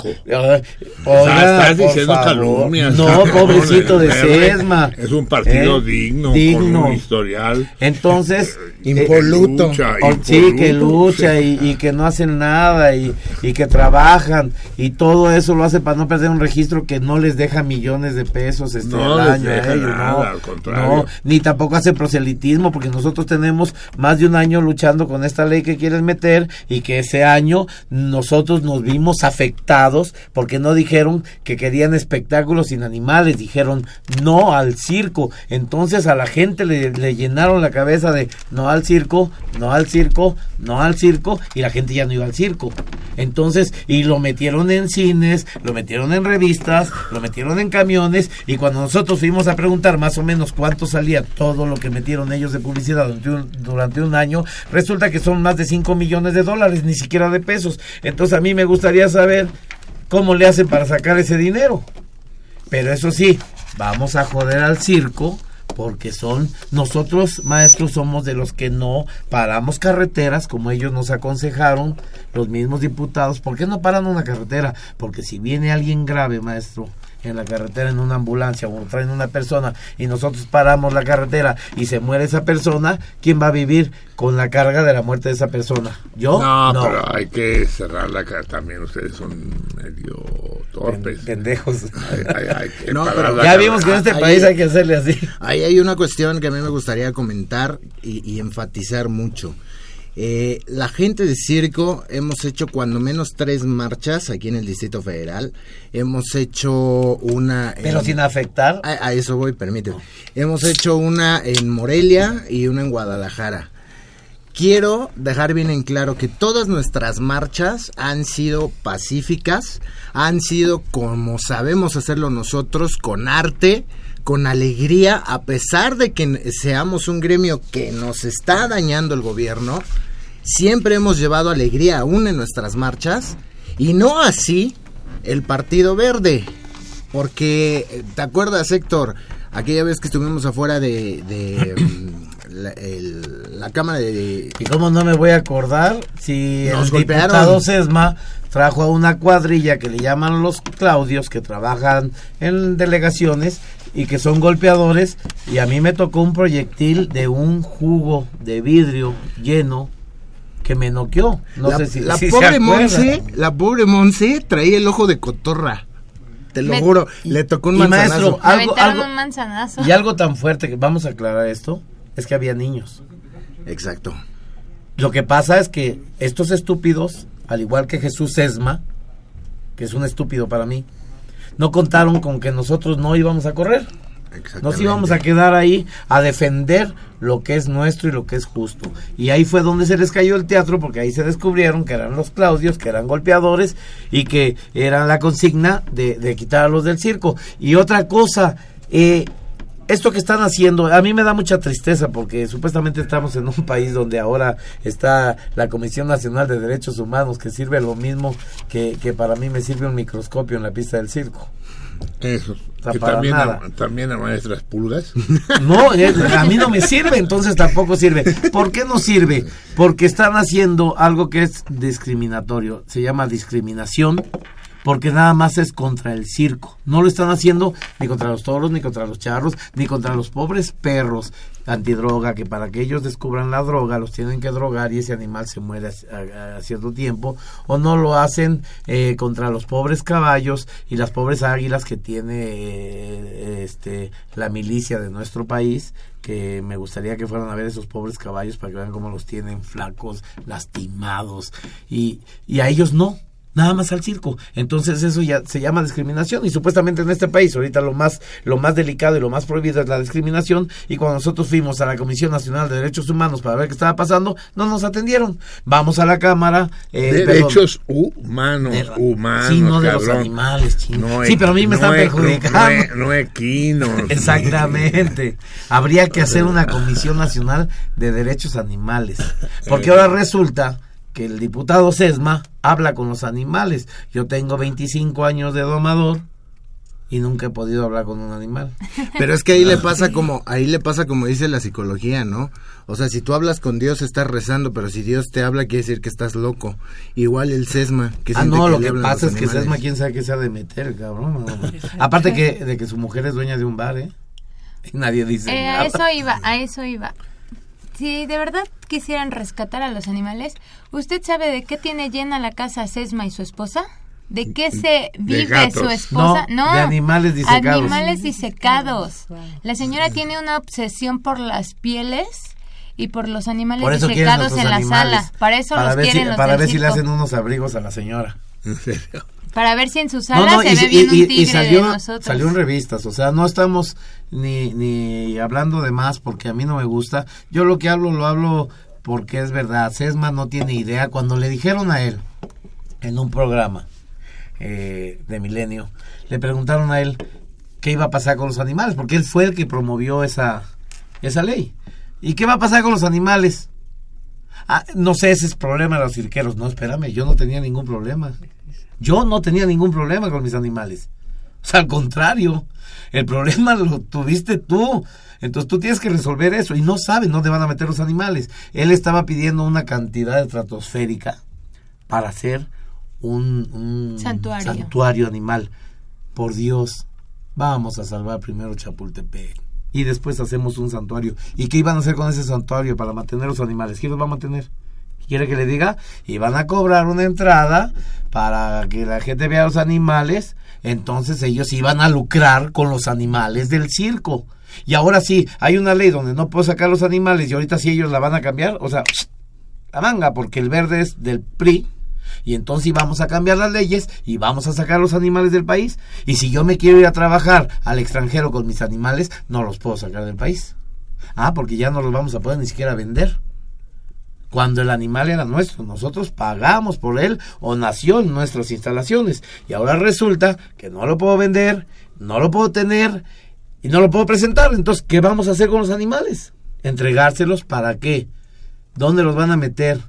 Estás- diciendo calumnias. No, pobrecito de Sesma. Es un partido ¿Eh? digno, con un historial. Entonces, Impoluto. lucha, Oh, sí, que impoluto, lucha sí. y, y que no hacen nada y, y que trabajan y todo eso lo hace para no perder un registro que no les deja millones de pesos este No al les año a deja ellos, nada, no, al contrario. no, ni tampoco hace proselitismo porque nosotros tenemos más de un año luchando con esta ley que quieren meter y que ese año nosotros nos vimos afectados porque no dijeron que querían espectáculos sin animales, dijeron no al circo, entonces a la gente le, le llenaron la cabeza de no al circo, no al circo, no al circo y la gente ya no iba al circo. Entonces, y lo metieron en cines, lo metieron en revistas, lo metieron en camiones y cuando nosotros fuimos a preguntar más o menos cuánto salía todo lo que metieron ellos de publicidad durante un, año, resulta que son más de 5 millones de dólares, ni siquiera de pesos. Entonces a mí me gustaría saber cómo le hacen para sacar ese dinero. Pero eso sí, vamos a joder al circo porque son nosotros maestros somos de los que no paramos carreteras como ellos nos aconsejaron los mismos diputados ¿por qué no paran una carretera? porque si viene alguien grave maestro en la carretera en una ambulancia o traen una persona y nosotros paramos la carretera y se muere esa persona, ¿quién va a vivir con la carga de la muerte de esa persona? ¿Yo? No, pero hay que cerrar la carretera. También ustedes son medio torpes. Pendejos. Hay- hay- hay que <laughs> No, pero Ya vimos que en este país hay que hacerle así. Ahí hay una cuestión que a mí me gustaría comentar y, y enfatizar mucho. Eh, la gente de circo hemos hecho cuando menos tres marchas aquí en el Distrito Federal. Hemos hecho una... Pero en- sin afectar. A, a eso voy, permíteme. Hemos hecho una en Morelia y una en Guadalajara. Quiero dejar bien en claro que todas nuestras marchas han sido pacíficas, han sido como sabemos hacerlo nosotros, con arte, con alegría, a pesar de que seamos un gremio que nos está dañando el gobierno, siempre hemos llevado alegría aún en nuestras marchas, y no así el Partido Verde. Porque, ¿te acuerdas, Héctor? Aquella vez que estuvimos afuera de, de, <coughs> la, el- la Cámara de... ¿Y cómo no me voy a acordar si Nos el golpearon. diputado Sesma trajo a una cuadrilla que le llaman los Claudios, que trabajan en delegaciones y que son golpeadores, y a mí me tocó un proyectil de un jugo de vidrio lleno que me noqueó. No la sé si la si pobre. Monse, la pobre Monse traía el ojo de cotorra. Te lo Me- juro, le tocó un y manzanazo. maestro, Me algo, aventaron algo- un manzanazo. y algo tan fuerte que vamos a aclarar esto, es que había niños. Exacto. Lo que pasa es que estos estúpidos, al igual que Jesús Esma, que es un estúpido para mí, no contaron con que nosotros no íbamos a correr. Nos íbamos a quedar ahí a defender lo que es nuestro y lo que es justo. Y ahí fue donde se les cayó el teatro, porque ahí se descubrieron que eran los Claudios, que eran golpeadores y que eran la consigna de, de quitar a los del circo. Y otra cosa, eh, esto que están haciendo, a mí me da mucha tristeza porque supuestamente estamos en un <laughs> país donde ahora está la Comisión Nacional de Derechos Humanos, que sirve lo mismo que, que para mí me sirve un microscopio en la pista del circo. Eso. sea, también, nada. a, también a maestras pulgas. <laughs> No, eh, a mí no me sirve, entonces tampoco sirve. ¿Por qué no sirve? Porque están haciendo algo que es discriminatorio. Se llama discriminación porque nada más es contra el circo. No lo están haciendo ni contra los toros, ni contra los charros, ni contra los pobres perros antidroga, que para que ellos descubran la droga los tienen que drogar y ese animal se muere a, cierto tiempo. O no lo hacen eh, contra los pobres caballos y las pobres águilas que tiene eh, este la milicia de nuestro país que me gustaría que fueran a ver esos pobres caballos para que vean cómo los tienen flacos, lastimados y, y a ellos no, nada más al circo. Entonces eso ya se llama discriminación y supuestamente en este país ahorita lo más lo más delicado y lo más prohibido es la discriminación y cuando nosotros fuimos a la Comisión Nacional de Derechos Humanos para ver qué estaba pasando, no nos atendieron. Vamos a la cámara eh, perdón. Derechos humanos, De- humanos. Sí, no de los animales, chino. No sí, pero a mí me no están perjudicando. No, no equinos. <laughs> Exactamente. Habría que hacer una <laughs> Comisión Nacional de Derechos Animales. Porque ahora resulta que el diputado Sesma habla con los animales. Yo tengo 25 años de domador y nunca he podido hablar con un animal. <laughs> Pero es que ahí le pasa como, ahí le pasa como dice la psicología, ¿no? O sea, si tú hablas con Dios estás rezando, pero si Dios te habla quiere decir que estás loco. Igual el sesma. Que Ah, no, lo que pasa es que. Sesma, quién sabe qué se ha de meter, cabrón. No, no. Aparte que de que su mujer es dueña de un bar, ¿eh? Y nadie dice Eh, nada. a eso iba, a eso iba. Si de verdad quisieran rescatar a los animales, ¿usted sabe de qué tiene llena la casa Sesma y su esposa? ¿De qué se vive su esposa? No, de animales disecados. Animales disecados. La señora tiene una obsesión por las pieles y por los animales Por disecados en la animales. sala. Para eso para los quieren si, los Para ver si le hacen unos abrigos a la señora. En <laughs> serio. Para ver si en su sala se ve bien y- un tigre y salió, de nosotros. salió en revistas, o sea, no estamos ni, ni hablando de más porque a mí no me gusta. Yo lo que hablo lo hablo porque es verdad. Sesma no tiene idea. Cuando le dijeron a él en un programa eh, de Milenio, le preguntaron a él qué iba a pasar con los animales, porque él fue el que promovió esa, esa ley. ¿Y qué va a pasar con los animales? Ah, no sé, ese es problema de los cirqueros. No, espérame, yo no tenía ningún problema. Yo no tenía ningún problema con mis animales. O sea, al contrario, el problema lo tuviste tú. Entonces tú tienes que resolver eso y no sabes dónde van a meter los animales. Él estaba pidiendo una cantidad estratosférica para hacer un, un Santuario. santuario animal. Por Dios, vamos a salvar primero Chapultepec y después hacemos un santuario. ¿Y qué iban a hacer con ese santuario para mantener los animales? ¿Quién los va a mantener? ¿Quiere que le diga? Iban a cobrar una entrada para que la gente vea los animales. Entonces ellos iban a lucrar con los animales del circo. Y ahora sí, hay una ley donde no puedo sacar los animales y ahorita sí ellos la van a cambiar. O sea, la manga, porque el verde es del PRI. Y entonces vamos a cambiar las leyes y vamos a sacar los animales del país. Y si yo me quiero ir a trabajar al extranjero con mis animales, no los puedo sacar del país. Ah, porque ya no los vamos a poder ni siquiera vender. Cuando el animal era nuestro, nosotros pagamos por él o nació en nuestras instalaciones. Y ahora resulta que no lo puedo vender, no lo puedo tener y no lo puedo presentar. Entonces, ¿qué vamos a hacer con los animales? Entregárselos para qué? ¿Dónde los van a meter?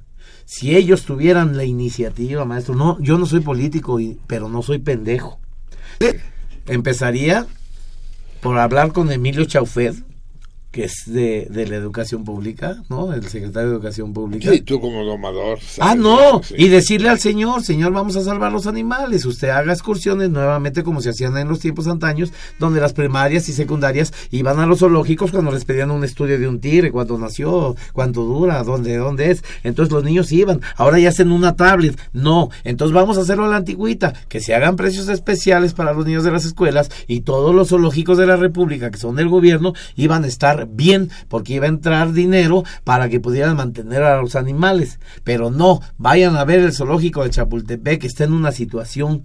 Si ellos tuvieran la iniciativa, maestro, no, yo no soy político, y, pero no soy pendejo. Empezaría por hablar con Emilio Chaufet, que es de, de la educación pública, ¿no? El secretario de Educación Pública. Sí, tú como domador. Ah, no, sí. y decirle al señor, señor, vamos a salvar los animales, usted haga excursiones nuevamente como se hacían en los tiempos antaños, donde las primarias y secundarias iban a los zoológicos cuando les pedían un estudio de un tigre, cuándo nació, cuánto dura, dónde, dónde es, entonces los niños iban, ahora ya hacen una tablet, no, entonces vamos a hacerlo a la antigüita, que se hagan precios especiales para los niños de las escuelas y todos los zoológicos de la república que son del gobierno iban a estar bien, porque iba a entrar dinero para que pudieran mantener a los animales, pero no, vayan a ver el zoológico de Chapultepec que está en una situación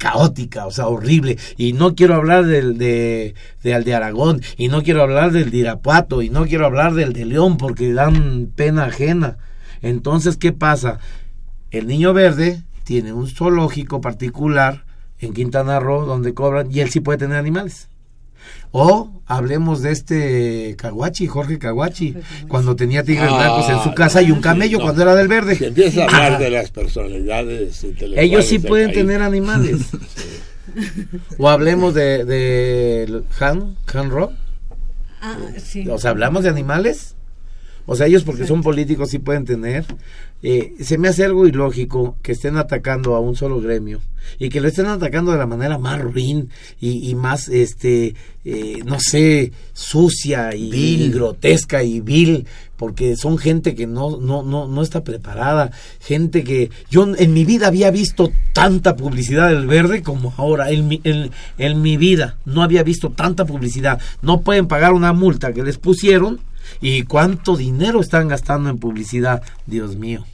caótica, o sea, horrible. Y no quiero hablar del de, de al de Aragón, y no quiero hablar del de Irapuato, y no quiero hablar del de León, porque dan pena ajena. Entonces, ¿qué pasa? El Niño Verde tiene un zoológico particular en Quintana Roo donde cobran, y él sí puede tener animales. O hablemos de este Caguachi, Jorge Caguachi, cuando tenía tigres Ah, blancos en su casa y un camello no. cuando era del verde. Si empieza a hablar Ah. <laughs> de las personalidades Ellos sí pueden país. tener animales. <laughs> O hablemos de, de Han, Han Rock. Ah, sí. O sea, hablamos de animales. O sea, ellos porque son políticos sí pueden tener. Eh, se me hace algo ilógico que estén atacando a un solo gremio y que lo estén atacando de la manera más ruin y, y más, este, eh, no sé, sucia y, Vil. y grotesca y vil, porque son gente que no, no, no, no está preparada, gente que yo en mi vida había visto tanta publicidad del verde como ahora, en mi, en, en mi vida no había visto tanta publicidad, no pueden pagar una multa que les pusieron y cuánto dinero están gastando en publicidad, Dios mío.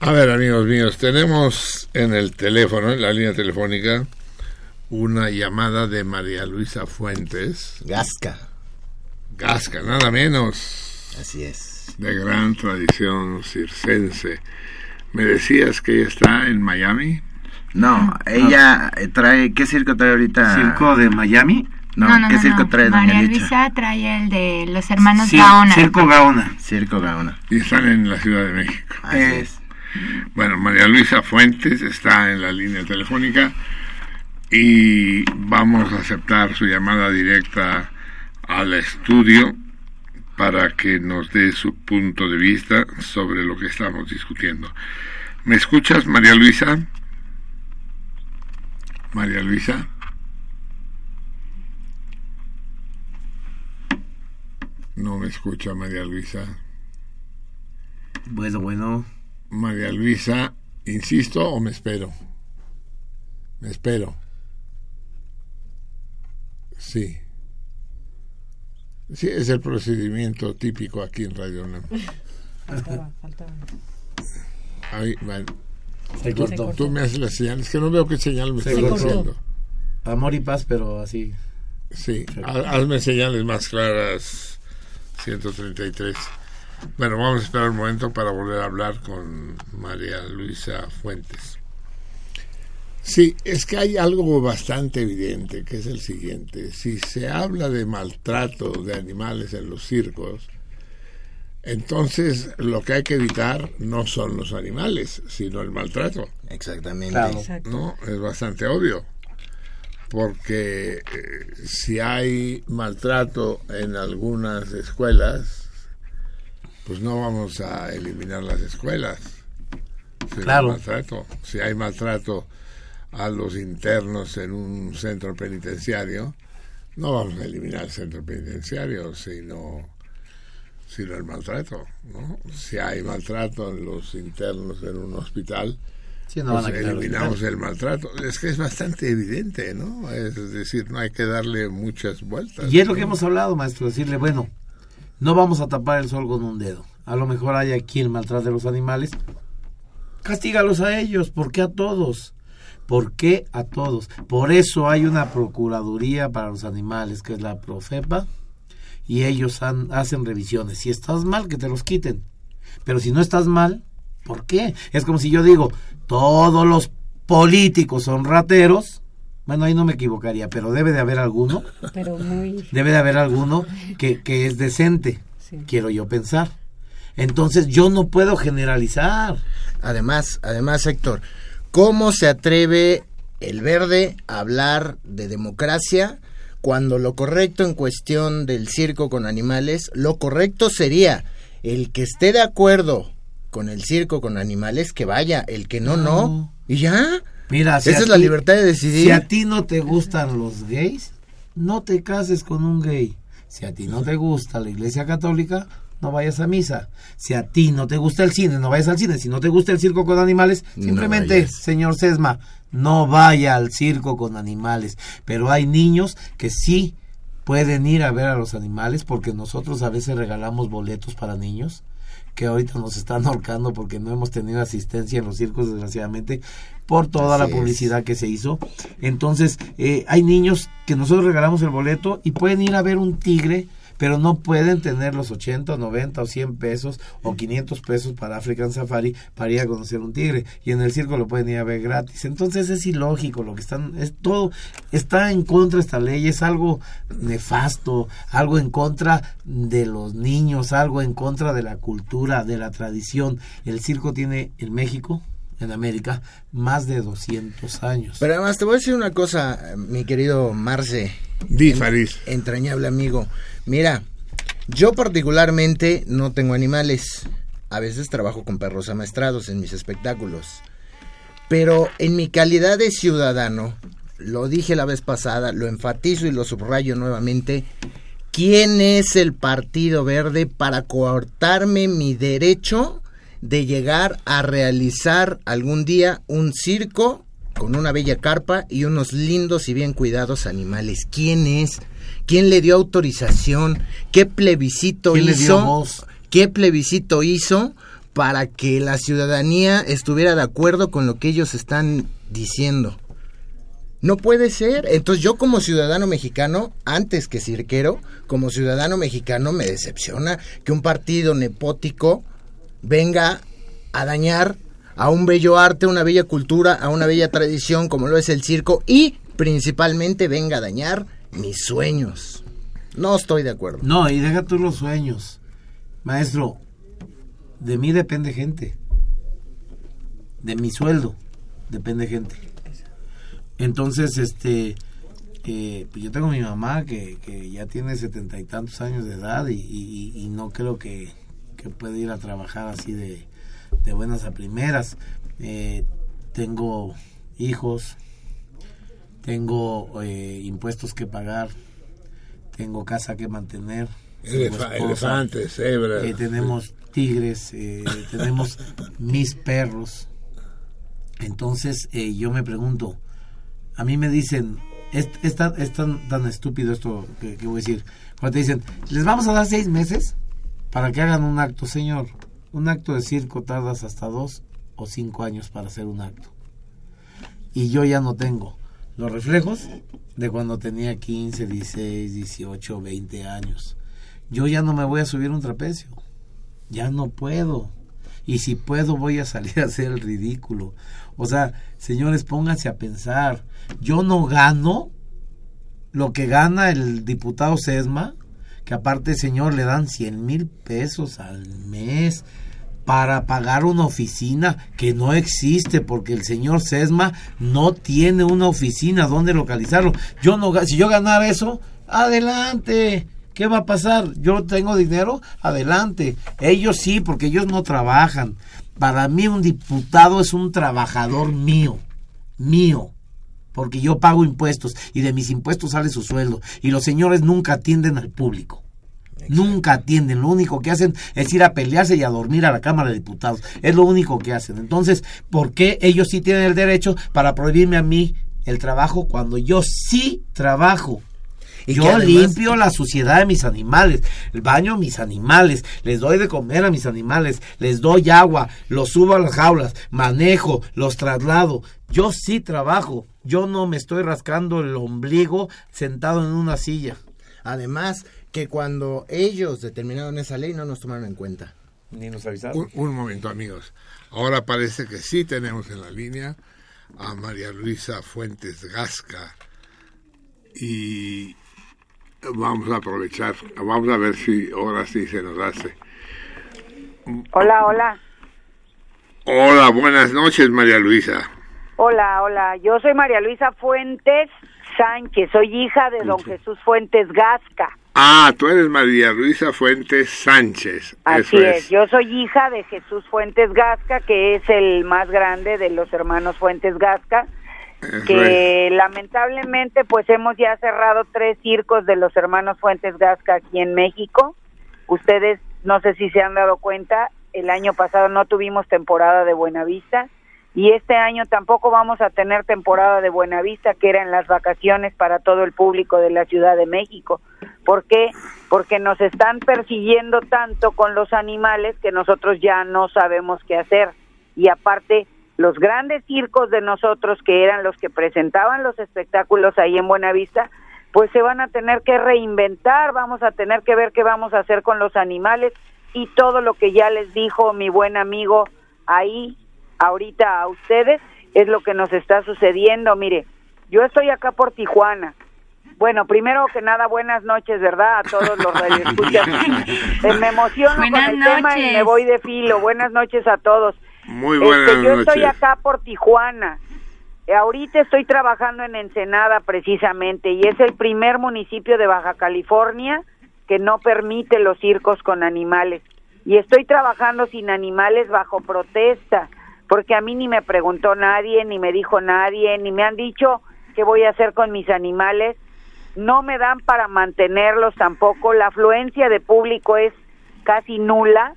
A ver, amigos míos, tenemos en el teléfono, en la línea telefónica, una llamada de María Luisa Fuentes, Gasca. Gasca, nada menos, Así es. de gran tradición circense. Me decías que ella está en Miami. No, ella eh, trae. ¿Qué circo trae ahorita? ¿Circo de Miami? No, ¿qué circo trae Doña María Licha? Luisa trae el de los hermanos Cir- Gaona. Circo Gaona. Circo Gaona. Y están en la Ciudad de México. Así Eh, es. Bueno, María Luisa Fuentes está en la línea telefónica y vamos a aceptar su llamada directa al estudio para que nos dé su punto de vista sobre lo que estamos discutiendo. ¿Me escuchas, María Luisa? María Luisa. No me escucha María Luisa. Bueno, bueno. María Luisa, insisto o me espero. Me espero. Sí. Sí, es el procedimiento típico aquí en Radio UNAM. Ahí, bueno, Se tú, cortó. tú me haces las señales, que no veo qué señal me Se estás haciendo. Amor y paz, pero así. Sí, ha- hazme señales más claras, 133. Bueno, vamos a esperar un momento para volver a hablar con María Luisa Fuentes. Sí, es que hay algo bastante evidente, que es el siguiente. Si se habla de maltrato de animales en los circos, entonces lo que hay que evitar no son los animales, sino el maltrato. Exactamente. Claro. ¿no? Es bastante obvio. Porque eh, si hay maltrato en algunas escuelas, pues no vamos a eliminar las escuelas. Si hay Claro. maltrato, si hay maltrato a los internos en un centro penitenciario, no vamos a eliminar el centro penitenciario, sino, sino el maltrato. ¿no? Si hay maltrato en los internos en un hospital, Sí, no pues van a quitar el eliminamos el maltrato. Es que es bastante evidente, ¿no? Es decir, no hay que darle muchas vueltas. Y es lo que hemos hablado, maestro, decirle, bueno, no vamos a tapar el sol con un dedo. A lo mejor haya quien maltrate a los animales. Castígalos a ellos, ¿por qué a todos? ¿Por qué a todos? Por eso hay una Procuraduría para los Animales, que es la Profepa, y ellos han- hacen revisiones. Si estás mal, que te los quiten. Pero si no estás mal, ¿por qué? Es como si yo digo, todos los políticos son rateros. Bueno, ahí no me equivocaría, pero debe de haber alguno Pero muy... debe de haber alguno que, que es decente, quiero yo pensar. Entonces yo no puedo generalizar. Además, además, Héctor, ¿cómo se atreve el verde a hablar de democracia cuando lo correcto en cuestión del circo con animales, lo correcto sería el que esté de acuerdo con el circo con animales, que vaya, el que no, no. Y ya. Mira, si Esa es la libertad de decidir. Si a ti no te gustan los gays, no te cases con un gay. Si a ti no te gusta la iglesia católica, no vayas a misa. Si a ti no te gusta el cine, no vayas al cine. Si no te gusta el circo con animales, simplemente, señor Sesma, no vaya al circo con animales. Pero hay niños que sí pueden ir a ver a los animales porque nosotros a veces regalamos boletos para niños que ahorita nos están <laughs> ahorcando porque no hemos tenido asistencia en los circos desgraciadamente por toda Así la es. publicidad que se hizo. Entonces, eh, hay niños que nosotros regalamos el boleto y pueden ir a ver un tigre, pero no pueden tener los 80, 90 o 100 pesos o 500 pesos para African Safari para ir a conocer un tigre. Y en el circo lo pueden ir a ver gratis. Entonces es ilógico lo que están, es todo, está en contra esta ley, es algo nefasto, algo en contra de los niños, algo en contra de la cultura, de la tradición. El circo tiene en México, en América, más de 200 años. Pero además te voy a decir una cosa, mi querido Marce. Di, en-. Entrañable amigo. Mira, yo particularmente no tengo animales. A veces trabajo con perros amaestrados en mis espectáculos. Pero en mi calidad de ciudadano, lo dije la vez pasada, lo enfatizo y lo subrayo nuevamente, ¿quién es el Partido Verde para coartarme mi derecho de llegar a realizar algún día un circo con una bella carpa y unos lindos y bien cuidados animales? ¿Quién es? ¿Quién le dio autorización? ¿Qué plebiscito ¿Quién le hizo? ¿Qué plebiscito hizo para que la ciudadanía estuviera de acuerdo con lo que ellos están diciendo? No puede ser. Entonces yo como ciudadano mexicano, antes que cirquero, como ciudadano mexicano me decepciona que un partido nepótico venga a dañar a un bello arte, una bella cultura, a una bella tradición como lo es el circo y principalmente venga a dañar mis sueños. No estoy de acuerdo. No, y deja tú los sueños. Maestro, de mí depende gente. De mi sueldo depende gente. Entonces, este, eh, pues yo tengo mi mamá que, que ya tiene setenta y tantos años de edad y, y- y no creo que, que pueda ir a trabajar así de, de buenas a primeras. Eh, tengo hijos, tengo eh, impuestos que pagar, tengo casa que mantener. esposa, elefantes, cebras. eh, tenemos tigres, tenemos <laughs> mis perros. Entonces eh, yo me pregunto, a mí me dicen, es, es tan, es tan, tan estúpido esto que, que voy a decir, cuando te dicen, les vamos a dar seis meses para que hagan un acto, señor, un acto de circo tardas hasta dos o cinco años para hacer un acto. Y yo ya no tengo los reflejos de cuando tenía 15, 16, 18, 20 años. Yo ya no me voy a subir un trapecio. Ya no puedo. Y si puedo voy a salir <laughs> a hacer el ridículo. O sea, señores, pónganse a pensar. Yo no gano lo que gana el diputado Sesma, que aparte, señor, le dan 100 mil pesos al mes. Para pagar una oficina que no existe porque el señor Sesma no tiene una oficina donde localizarlo. Yo no si yo ganara eso, adelante. ¿Qué va a pasar? Yo tengo dinero, adelante. Ellos sí, porque ellos no trabajan. Para mí un diputado es un trabajador mío, mío, porque yo pago impuestos y de mis impuestos sale su sueldo y los señores nunca atienden al público. Nunca atienden, lo único que hacen es ir a pelearse y a dormir a la Cámara de Diputados. Es lo único que hacen. Entonces, ¿por qué ellos sí tienen el derecho para prohibirme a mí el trabajo cuando yo sí trabajo? Y yo además- limpio la suciedad de mis animales, baño a mis animales, les doy de comer a mis animales, les doy agua, los subo a las jaulas, manejo, los traslado. Yo sí trabajo, yo no me estoy rascando el ombligo sentado en una silla. Además, que cuando ellos determinaron esa ley no nos tomaron en cuenta. Ni nos avisaron. Un, un momento, amigos. Ahora parece que sí tenemos en la línea a María Luisa Fuentes Gasca. Y vamos a aprovechar, vamos a ver si ahora sí se nos hace. Hola, hola. Hola, buenas noches, María Luisa. Hola, hola. Yo soy María Luisa Fuentes Sánchez. Soy hija de don Jesús Fuentes Gasca. Ah, tú eres María Luisa Fuentes Sánchez. Así Eso es. Yo soy hija de Jesús Fuentes Gasca, que es el más grande de los hermanos Fuentes Gasca. Eso que lamentablemente pues hemos ya cerrado tres circos de los hermanos Fuentes Gasca aquí en México. Ustedes no sé si se han dado cuenta, el año pasado no tuvimos temporada de Buenavista y este año tampoco vamos a tener temporada de Buenavista, que era en las vacaciones para todo el público de la Ciudad de México. ¿Por qué? Porque nos están persiguiendo tanto con los animales que nosotros ya no sabemos qué hacer. Y aparte, los grandes circos de nosotros, que eran los que presentaban los espectáculos ahí en Buenavista, pues se van a tener que reinventar, vamos a tener que ver qué vamos a hacer con los animales y todo lo que ya les dijo mi buen amigo ahí, ahorita a ustedes, es lo que nos está sucediendo. Mire, yo estoy acá por Tijuana. Bueno, primero que nada, buenas noches, ¿verdad? A todos los radioescuchas. <laughs> Me emociono Buenas con el tema y me voy de filo. Buenas noches a todos. Muy buenas Este, yo estoy acá por Tijuana. Eh, Ahorita estoy trabajando en Ensenada precisamente y es el primer municipio de Baja California que no permite los circos con animales. Y estoy trabajando sin animales bajo protesta, porque a mí ni me preguntó nadie, ni me dijo nadie, ni me han dicho qué voy a hacer con mis animales. No me dan para mantenerlos tampoco. La afluencia de público es casi nula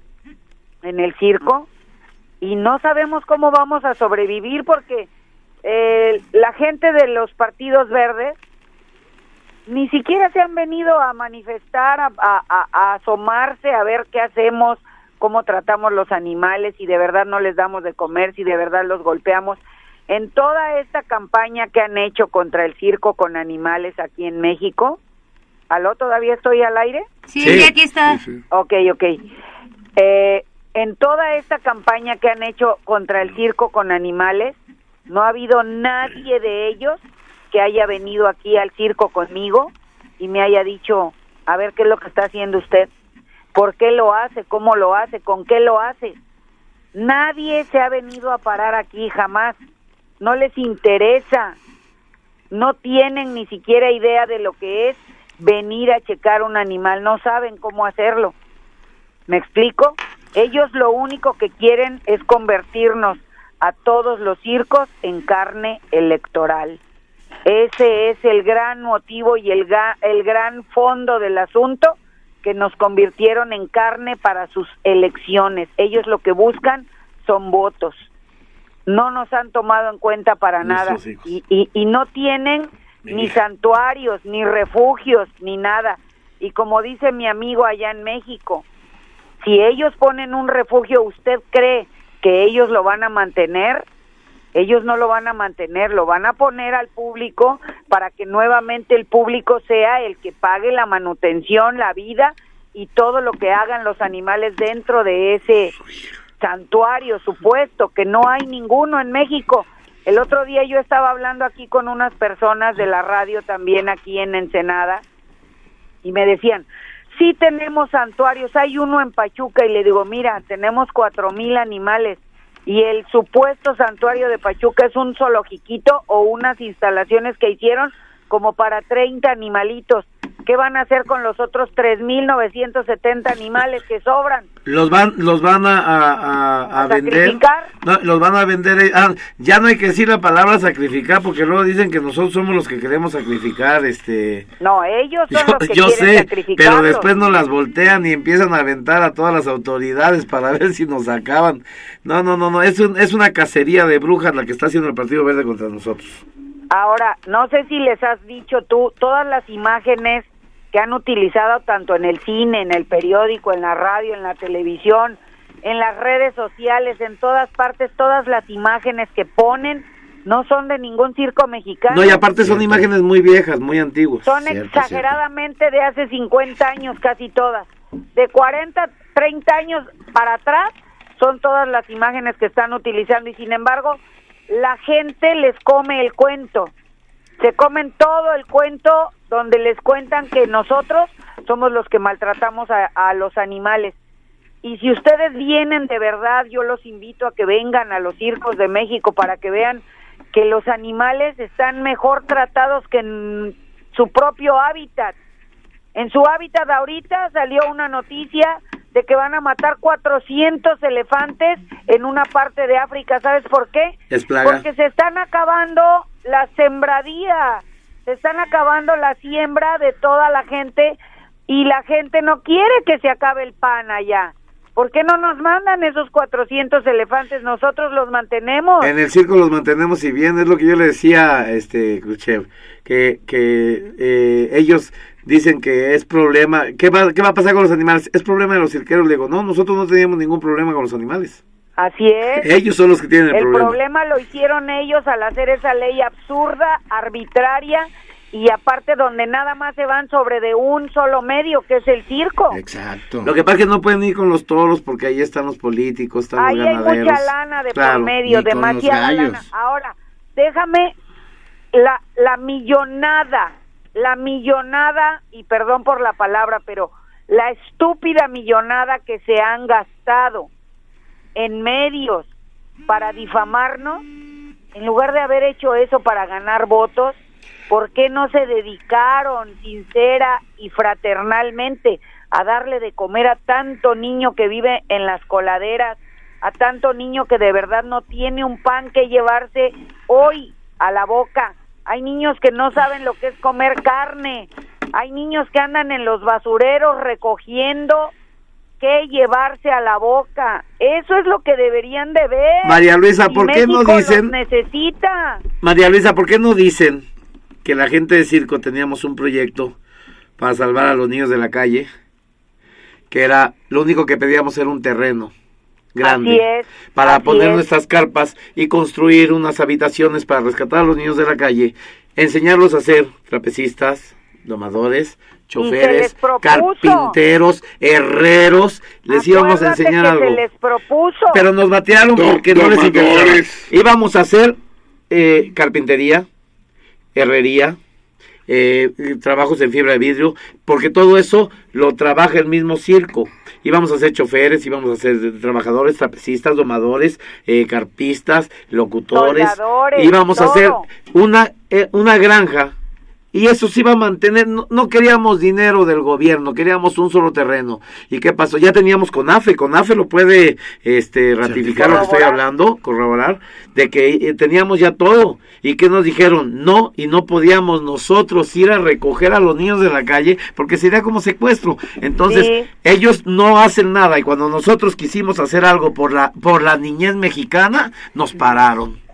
en el circo y no sabemos cómo vamos a sobrevivir porque eh, la gente de los partidos verdes ni siquiera se han venido a manifestar, a, asomarse, a ver qué hacemos, cómo tratamos los animales, si de verdad no les damos de comer, si de verdad los golpeamos. En toda esta campaña que han hecho contra el circo con animales aquí en México, ¿aló? ¿Todavía estoy al aire? Sí, Sí. aquí está. Sí, sí. Ok, ok. Eh, en toda esta campaña que han hecho contra el circo con animales, no ha habido nadie de ellos que haya venido aquí al circo conmigo y me haya dicho, a ver qué es lo que está haciendo usted, por qué lo hace, cómo lo hace, con qué lo hace. Nadie se ha venido a parar aquí jamás, no les interesa, no tienen ni siquiera idea de lo que es venir a checar un animal, no saben cómo hacerlo. ¿Me explico? Ellos lo único que quieren es convertirnos a todos los circos en carne electoral. Ese es el gran motivo y el, ga- el gran fondo del asunto que nos convirtieron en carne para sus elecciones. Ellos lo que buscan son votos. No nos han tomado en cuenta para nada Nuestros hijos. y, y, y no tienen ni santuarios, ni refugios, ni nada. Y como dice mi amigo allá en México, si ellos ponen un refugio, ¿usted cree que ellos lo van a mantener? Ellos no lo van a mantener, lo van a poner al público para que nuevamente el público sea el que pague la manutención, la vida y todo lo que hagan los animales dentro de ese santuario supuesto, que no hay ninguno en México. El otro día yo estaba hablando aquí con unas personas de la radio también aquí en Ensenada y me decían, sí tenemos santuarios. Hay uno en Pachuca y le digo, mira, tenemos cuatro mil animales y el supuesto santuario de Pachuca es un zoologiquito o unas instalaciones que hicieron como para 30 animalitos. ¿Qué van a hacer con los otros 3.970 animales que sobran? Los van, los van a, a, a, a vender. sacrificar? No, los van a vender. eh, ah, ya no hay que decir la palabra sacrificar porque luego dicen que nosotros somos los que queremos sacrificar. Este. No, ellos son Yo, los que yo quieren sé, pero después nos las voltean y empiezan a aventar a todas las autoridades para ver si nos acaban. No, no, no, no, es, un- es una cacería de brujas la que está haciendo el Partido Verde contra nosotros. Ahora, no sé si les has dicho tú, todas las imágenes que han utilizado tanto en el cine, en el periódico, en la radio, en la televisión, en las redes sociales, en todas partes, todas las imágenes que ponen no son de ningún circo mexicano. No, y aparte son imágenes muy viejas, muy antiguas. Son exageradamente de hace 50 años casi todas. De 40, 30 años para atrás son todas las imágenes que están utilizando y sin embargo la gente les come el cuento. Se comen todo el cuento donde les cuentan que nosotros somos los que maltratamos a, a los animales. Y si ustedes vienen de verdad, yo los invito a que vengan a los circos de México para que vean que los animales están mejor tratados que en su propio hábitat. En su hábitat ahorita salió una noticia de que van a matar 400 elefantes en una parte de África. ¿Sabes por qué? Es plaga. Porque se están acabando la sembradía, se están acabando la siembra de toda la gente y la gente no quiere que se acabe el pan allá. ¿Por qué no nos mandan esos 400 elefantes? Nosotros los mantenemos. En el circo los mantenemos y bien, es lo que yo le decía este Khrushchev, que, que eh, ellos dicen que es problema, ¿qué va, ¿qué va a pasar con los animales? Es problema de los cirqueros, le digo, no, nosotros no teníamos ningún problema con los animales. Así es. Ellos son los que tienen el, El problema. problema lo hicieron ellos al hacer esa ley absurda, arbitraria y aparte donde nada más se van sobre de un solo medio que es el circo. Exacto. Lo que pasa es que no pueden ir con los toros porque ahí están los políticos, están Ahí los hay ganaderos. mucha lana de Claro. por medio, demasiada lana. Ahora, déjame la, la millonada, la millonada, y perdón por la palabra, pero la estúpida millonada que se han gastado en medios para difamarnos, en lugar de haber hecho eso para ganar votos, ¿por qué no se dedicaron sincera y fraternalmente a darle de comer a tanto niño que vive en las coladeras, a tanto niño que de verdad no tiene un pan que llevarse hoy a la boca? Hay niños que no saben lo que es comer carne, hay niños que andan en los basureros recogiendo que llevarse a la boca. Eso es lo que deberían de ver. María Luisa, Y ¿por qué no México dicen- necesita. María Luisa, ¿por qué no dicen que la gente de circo teníamos un proyecto para salvar a los niños de la calle? Que era, lo único que pedíamos era un terreno grande es, para poner es. nuestras carpas y construir unas habitaciones para rescatar a los niños de la calle, enseñarlos a ser trapecistas, domadores, choferes, carpinteros, herreros, les íbamos a enseñar que algo. se les propuso. Pero nos batearon porque no les interesaba. Íbamos a hacer eh, carpintería, herrería, eh, trabajos en fibra de vidrio, porque todo eso lo trabaja el mismo circo. Íbamos a ser choferes, íbamos a ser trabajadores, trapecistas, domadores, eh, carpistas, locutores. Soldadores, íbamos a hacer una, eh, una granja y eso se iba a mantener, no, no queríamos dinero del gobierno, queríamos un solo terreno. ¿Y qué pasó? Ya teníamos CONAFE, CONAFE lo puede este, ratificar lo que estoy hablando, corroborar, de que eh, teníamos ya todo. ¿Y que nos dijeron? No, y no podíamos nosotros ir a recoger a los niños de la calle porque sería como secuestro. Entonces, Sí. ellos no hacen nada y cuando nosotros quisimos hacer algo por la, por la niñez mexicana, nos pararon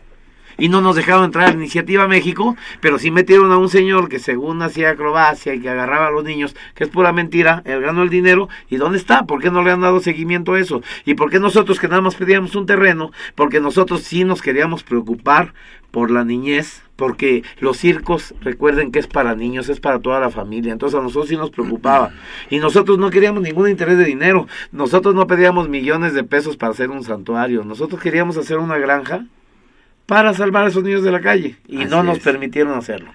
y no nos dejaron entrar a la Iniciativa México, pero sí metieron a un señor que según hacía acrobacia y que agarraba a los niños, que es pura mentira, él ganó el dinero, ¿y dónde está? ¿Por qué no le han dado seguimiento a eso? ¿Y por qué nosotros que nada más pedíamos un terreno? Porque nosotros sí nos queríamos preocupar por la niñez, porque los circos, recuerden que es para niños, es para toda la familia, entonces a nosotros sí nos preocupaba. Y nosotros no queríamos ningún interés de dinero, nosotros no pedíamos millones de pesos para hacer un santuario, nosotros queríamos hacer una granja para salvar a esos niños de la calle y Así no nos es. permitieron hacerlo.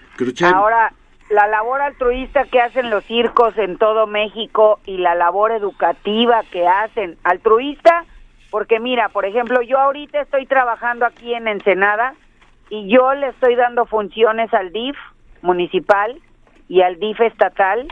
Ahora, la labor altruista que hacen los circos en todo México y la labor educativa que hacen. Altruista, porque mira, por ejemplo, yo ahorita estoy trabajando aquí en Ensenada y yo le estoy dando funciones al DIF municipal y al DIF estatal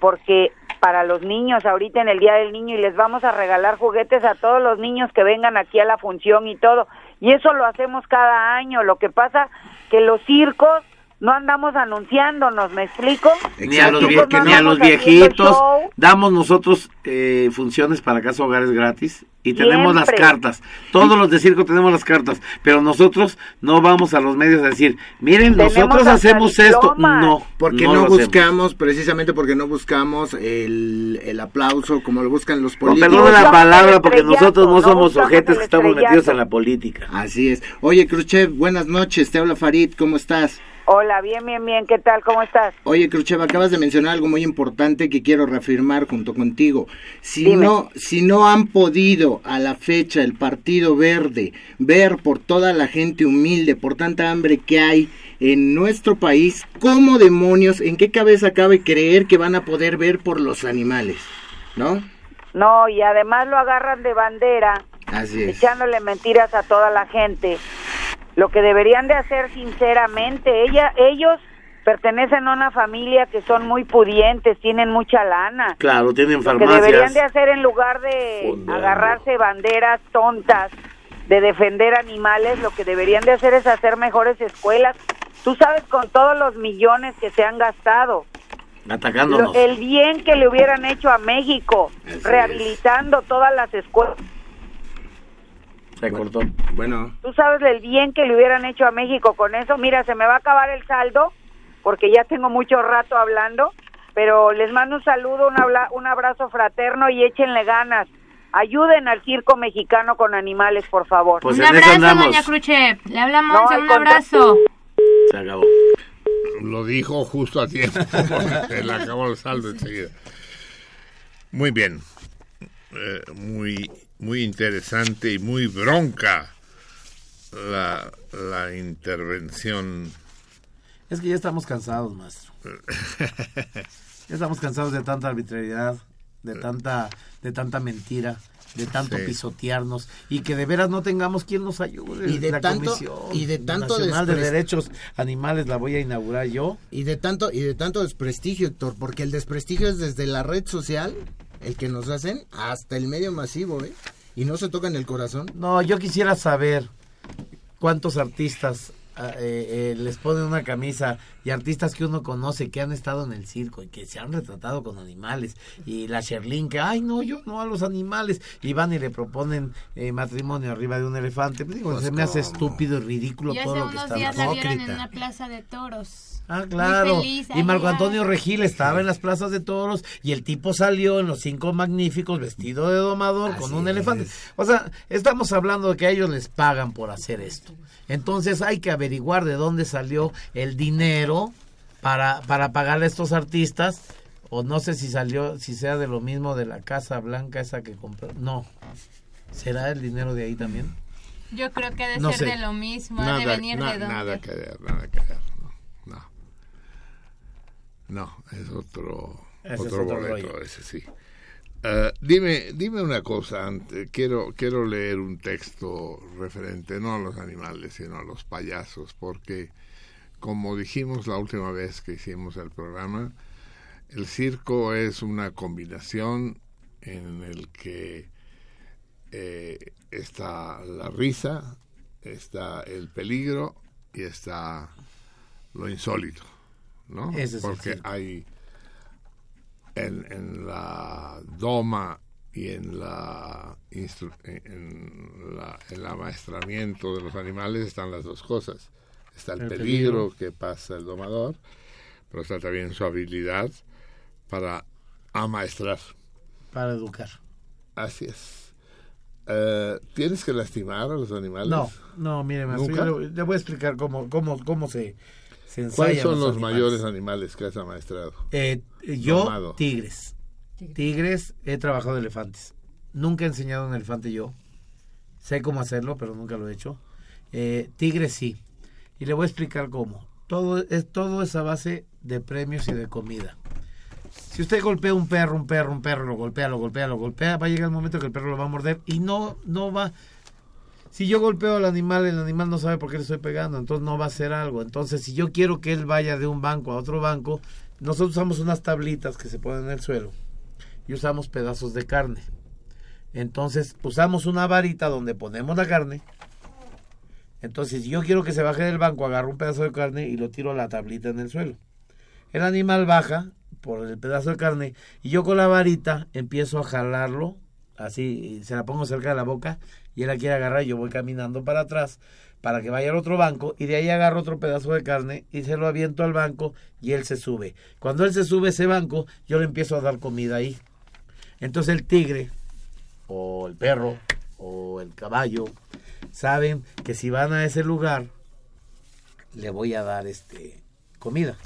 porque para los niños ahorita en el Día del Niño y les vamos a regalar juguetes a todos los niños que vengan aquí a la función y todo. Y eso lo hacemos cada año. Lo que pasa que los circos no andamos anunciándonos, ¿me explico? Ni a los, vie- no ni a los viejitos. Damos nosotros eh, funciones para casa hogares gratis y tenemos las cartas. Todos los de circo tenemos las cartas, pero nosotros no vamos a los medios a decir, miren, Tenemos nosotros hacemos esto. No, Porque no no, hacemos. buscamos, precisamente porque no buscamos el, el aplauso como lo buscan los No, políticos. perdone la palabra porque nosotros no somos ojetes que estamos metidos en la política. Así es. Oye, Khrushchev, buenas noches. Te habla Farid. ¿Cómo estás? Hola, bien, bien, bien. ¿Qué tal? ¿Cómo estás? Oye, Khrushchev, acabas de mencionar algo muy importante que quiero reafirmar junto contigo. Si Dime. no, si no han podido a la fecha el Partido Verde ver por toda la gente humilde, por tanta hambre que hay en nuestro país, ¿cómo demonios, en qué cabeza cabe creer que van a poder ver por los animales? ¿No? No, y además lo agarran de bandera, Así es. echándole mentiras a toda la gente. Lo que deberían de hacer sinceramente, ella, ellos pertenecen a una familia que son muy pudientes, tienen mucha lana. Claro, tienen Lo que deberían farmacias. de hacer en lugar de Fondeando. agarrarse banderas tontas de defender animales, lo que deberían de hacer es hacer mejores escuelas. Tú sabes con todos los millones que se han gastado, Atacándonos. el bien que le hubieran hecho a México, Así rehabilitando todas las escuelas. Se cortó. Bueno. Tú sabes el bien que le hubieran hecho a México con eso. Mira, se me va a acabar el saldo porque ya tengo mucho rato hablando, pero les mando un saludo, un, habla- un abrazo fraterno y échenle ganas. Ayuden al circo mexicano con animales, por favor. Pues un abrazo, doña Cruche. Le hablamos, No, un abrazo. Se acabó. Lo dijo justo a tiempo. <laughs> Se le acabó el saldo enseguida. Muy bien. Eh, muy, muy interesante y muy bronca la, la intervención. Es que ya estamos cansados, maestro. <laughs> Ya estamos cansados de tanta arbitrariedad, de tanta, de tanta mentira, de tanto Sí. pisotearnos y que de veras no tengamos quien nos ayude. Y de la tanto- Comisión y de tanto Nacional de Derechos Animales la voy a inaugurar yo. Y de tanto y de tanto desprestigio, Héctor, porque el desprestigio es desde la red social, el que nos hacen, hasta el medio masivo, ¿eh? Y no se tocan el corazón. No, yo quisiera saber cuántos artistas eh, eh, les ponen una camisa y artistas que uno conoce que han estado en el circo y que se han retratado con animales y la Sherlyn que ay no yo no a los animales y van y le proponen eh, matrimonio arriba de un elefante Pues digo, Pues, se me hace estúpido y ridículo Yo todo hace lo que unos está días la vieron en una plaza de toros. Ah, claro. Feliz, y Marco. Antonio Regil estaba en las plazas de toros y el tipo salió en los cinco magníficos vestido de domador con un elefante. O sea, estamos hablando de que a ellos les pagan por hacer esto. Entonces hay que averiguar de dónde salió el dinero para, para pagarle a estos artistas. O no sé si salió, si sea de lo mismo de la Casa Blanca esa que compró. No. ¿Será el dinero de ahí también? Yo creo que ha de No ser sé. de lo mismo, ha de Nada, venir na- de dónde. nada que ver, nada que ver. No, no. No, es otro, es otro otro boleto, rollo. ese sí. Eh, dime, dime una cosa, quiero, quiero leer un texto referente no a los animales, sino a los payasos, porque como dijimos la última vez que hicimos el programa, el circo es una combinación en el que eh, está la risa, está el peligro y está lo insólito, ¿no? Ese Porque hay en, en la doma y en la, en, la el amaestramiento de los animales están las dos cosas. Está el, El peligro, peligro. que pasa el domador, pero está también su habilidad para amaestrar. Para educar. Así es. Eh, ¿Tienes que lastimar a los animales? No, no, mire, maestro, le, le voy a explicar cómo, cómo, cómo se, se ensayan ¿Cuáles son los, animales. mayores animales que has amaestrado? Eh, yo, tigres. Tigres, he trabajado elefantes. Nunca he enseñado un elefante yo. Sé cómo hacerlo, pero nunca lo he hecho. Eh, tigres sí. Y le voy a explicar cómo. todo es todo es a base de premios y de comida. Si usted golpea un perro, un perro, un perro, lo golpea, lo golpea, lo golpea, va a llegar el momento que el perro lo va a morder y no, no va. Si yo golpeo al animal, el animal no sabe por qué le estoy pegando, entonces no va a hacer algo. Entonces, si yo quiero que él vaya de un banco a otro banco, nosotros usamos unas tablitas que se ponen en el suelo y usamos pedazos de carne. Entonces, usamos una varita donde ponemos la carne. Entonces, yo quiero que se baje del banco, agarro un pedazo de carne y lo tiro a la tablita en el suelo. El animal baja por el pedazo de carne y yo con la varita empiezo a jalarlo, así, se la pongo cerca de la boca y él la quiere agarrar y yo voy caminando para atrás para que vaya al otro banco y de ahí agarro otro pedazo de carne y se lo aviento al banco y él se sube. Cuando él se sube ese banco, yo le empiezo a dar comida ahí. Entonces el tigre o el perro o el caballo saben que si van a ese lugar le voy a dar este comida.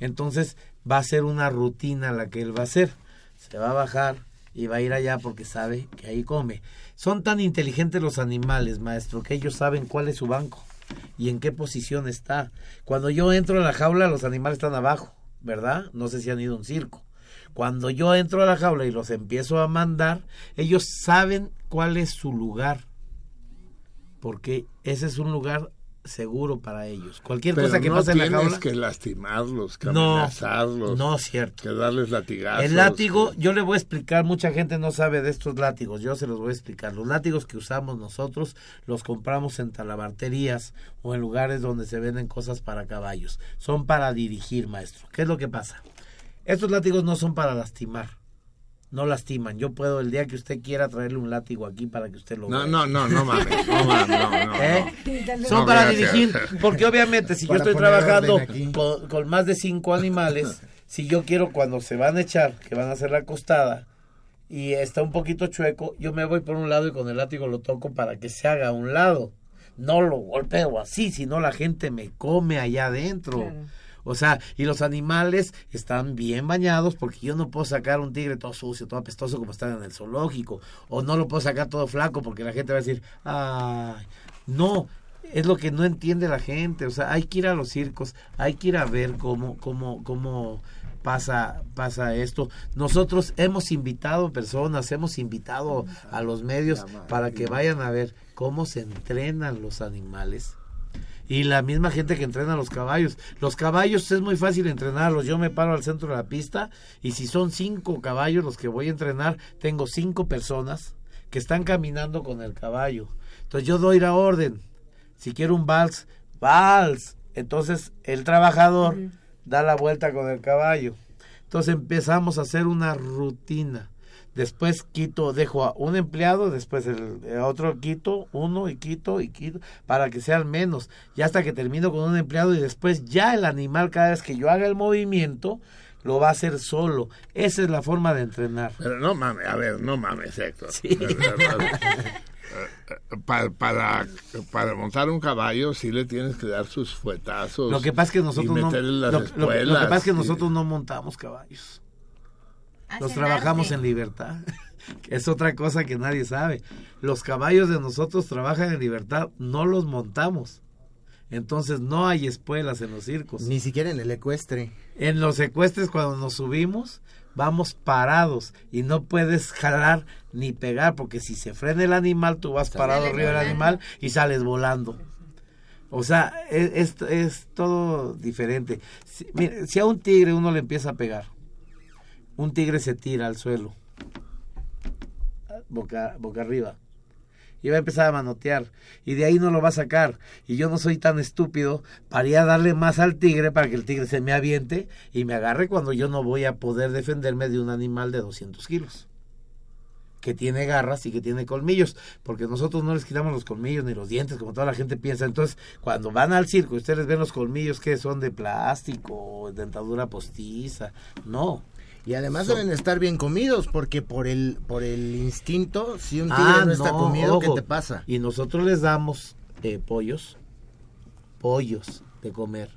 Entonces va a ser una rutina la que él va a hacer. Se va a bajar y va a ir allá porque sabe que ahí come. Son tan inteligentes los animales, maestro, que ellos saben cuál es su banco y en qué posición está. Cuando yo entro a la jaula, los animales están abajo, ¿verdad? No sé si han ido a un circo. Cuando yo entro a la jaula y los empiezo a mandar, ellos saben cuál es su lugar. Porque ese es un lugar seguro para ellos. Cualquier Pero cosa que no pase en la tienes jaula. que lastimarlos, que No, amenazarlos. no cierto. Que darles latigazos. El látigo, yo le voy a explicar, mucha gente no sabe de estos látigos, yo se los voy a explicar. Los látigos que usamos nosotros los compramos en talabarterías o en lugares donde se venden cosas para caballos. Son para dirigir, maestro. ¿Qué es lo que pasa? Estos látigos no son para lastimar. No lastiman. Yo puedo el día que usted quiera traerle un látigo aquí para que usted lo No, vea. no, no, no mames. No mames, no, no, no. <laughs> ¿Eh? Son No, para gracias. dirigir, porque obviamente si yo estoy trabajando con, con más de cinco animales, <laughs> si yo quiero cuando se van a echar, que van a hacer la costada, y está un poquito chueco, yo me voy por un lado y con el látigo lo toco para que se haga a un lado. No lo golpeo así, sino la gente me come allá adentro. Claro. O sea, y los animales están bien bañados porque yo no puedo sacar un tigre todo sucio, todo apestoso como están en el zoológico. O no lo puedo sacar todo flaco porque la gente va a decir, ay, no, es lo que no entiende la gente. O sea, hay que ir a los circos, hay que ir a ver cómo, cómo, cómo pasa, pasa esto. Nosotros hemos invitado personas, hemos invitado a los medios para que vayan a ver cómo se entrenan los animales y la misma gente que entrena a los caballos. Los caballos es muy fácil entrenarlos. Yo me paro al centro de la pista y si son cinco caballos los que voy a entrenar, tengo cinco personas que están caminando con el caballo. Entonces yo doy la orden. Si quiero un vals, vals. Entonces el trabajador da la vuelta con el caballo. Entonces empezamos a hacer una rutina. Después quito, dejo a un empleado, después el, el otro quito, uno y quito y quito, para que sean menos. Ya hasta que termino con un empleado y después ya el animal, cada vez que yo haga el movimiento, lo va a hacer solo. Esa es la forma de entrenar. Pero no mames, a ver, no mames, Héctor. <laughs> Para, para, para montar un caballo sí le tienes que dar sus fuetazos. Lo que pasa es que nosotros y no, lo, lo- lo que pasa es que y- nosotros no montamos caballos. Los trabajamos en libertad. <laughs> es otra cosa que nadie sabe. Los caballos de nosotros trabajan en libertad, no los montamos. Entonces no hay espuelas en los circos. Ni siquiera en el ecuestre. En los secuestres cuando nos subimos vamos parados y no puedes jalar ni pegar porque si se frena el animal tú vas parado arriba del animal y sales volando. O sea, es, es, es todo diferente. Si, mire, si a un tigre uno le empieza a pegar, un tigre se tira al suelo, boca, boca arriba, y va a empezar a manotear, y de ahí no lo va a sacar. Y yo no soy tan estúpido para ir a darle más al tigre para que el tigre se me aviente y me agarre cuando yo no voy a poder defenderme de un animal de 200 kilos que tiene garras y que tiene colmillos, porque nosotros no les quitamos los colmillos ni los dientes, como toda la gente piensa. Entonces, cuando van al circo ustedes ven los colmillos que son de plástico, dentadura postiza, no. Y además deben estar bien comidos, porque por el, por el instinto, si un tigre Ah, no está no, comido, ¿qué te pasa? Y nosotros les damos eh, pollos, pollos de comer,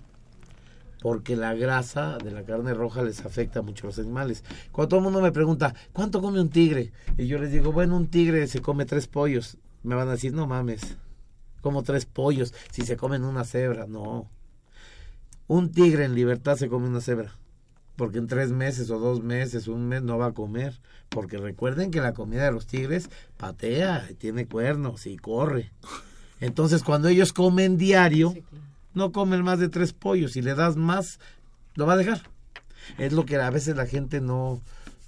porque la grasa de la carne roja les afecta mucho a los animales. Cuando todo el mundo me pregunta, ¿cuánto come un tigre? Y yo les digo, bueno, un tigre se come tres pollos. Me van a decir, no mames, como tres pollos, si se comen una cebra, no. Un tigre en libertad se come una cebra. Porque en tres meses o dos meses, un mes no va a comer. Porque recuerden que la comida de los tigres patea, tiene cuernos y corre. Entonces cuando ellos comen diario, no comen más de tres pollos. Si le das más, lo va a dejar. Es lo que a veces la gente no,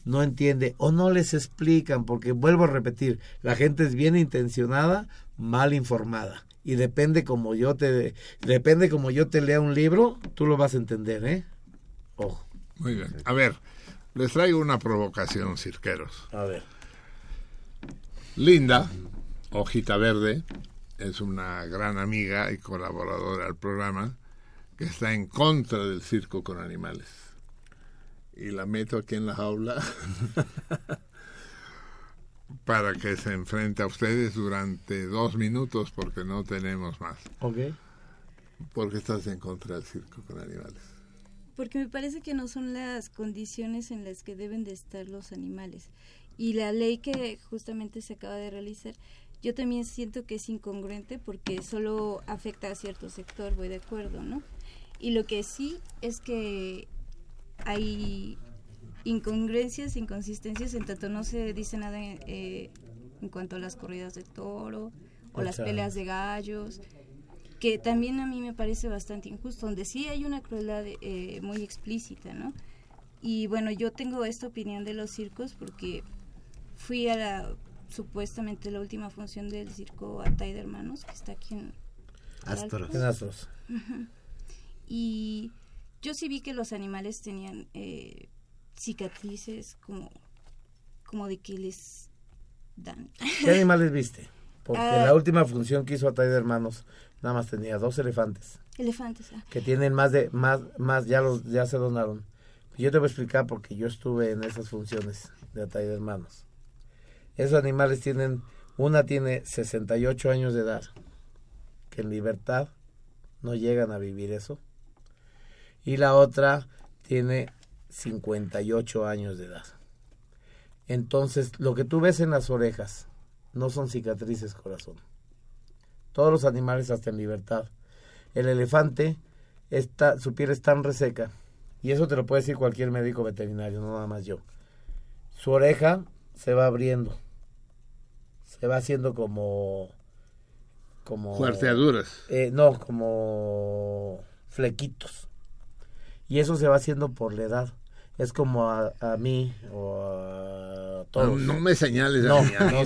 no entiende o no les explican, porque vuelvo a repetir, la gente es bien intencionada, mal informada. Y depende como yo te depende como yo te lea un libro, tú lo vas a entender, ¿eh? Ojo. Muy bien. A ver, les traigo una provocación, cirqueros. A ver. Linda, hojita verde, es una gran amiga y colaboradora del programa que está en contra del circo con animales. Y la meto aquí en la jaula <laughs> para que se enfrente a ustedes durante dos minutos porque no tenemos más. Ok. ¿Por qué estás en contra del circo con animales? Porque me parece que no son las condiciones en las que deben de estar los animales. Y la ley que justamente se acaba de realizar, yo también siento que es incongruente porque solo afecta a cierto sector, voy de acuerdo, ¿no? Y lo que sí es que hay incongruencias, inconsistencias, en tanto no se dice nada eh, en cuanto a las corridas de toro o las peleas de gallos, que también a mí me parece bastante injusto, donde sí hay una crueldad eh, muy explícita, ¿no? Y bueno, yo tengo esta opinión de los circos porque fui a la supuestamente la última función del circo Atay de Hermanos, que está aquí en Astros. En Astros. Ujú. Y yo sí vi que los animales tenían eh, cicatrices como, como de que les dan. ¿Qué animales viste? Porque <laughs> Ah. la última función que hizo Atay de Hermanos nada más tenía dos elefantes Elefantes. ah. que tienen más de más más ya los ya se donaron. Yo te voy a explicar porque yo estuve en esas funciones de Atay de Hermanos. Esos animales tienen una tiene 68 años de edad que en libertad no llegan a vivir eso. Y la otra tiene 58 años de edad. Entonces, lo que tú ves en las orejas no son cicatrices, corazón. Todos los animales hasta en libertad. El elefante, está, su piel es tan reseca, y eso te lo puede decir cualquier médico veterinario, no nada más yo. Su oreja se va abriendo, se va haciendo como... como Cuarteaduras. eh, no, como flequitos. Y eso se va haciendo por la edad. Es como a, a mí o a todos. No, no me señales a No, mí, a mí no,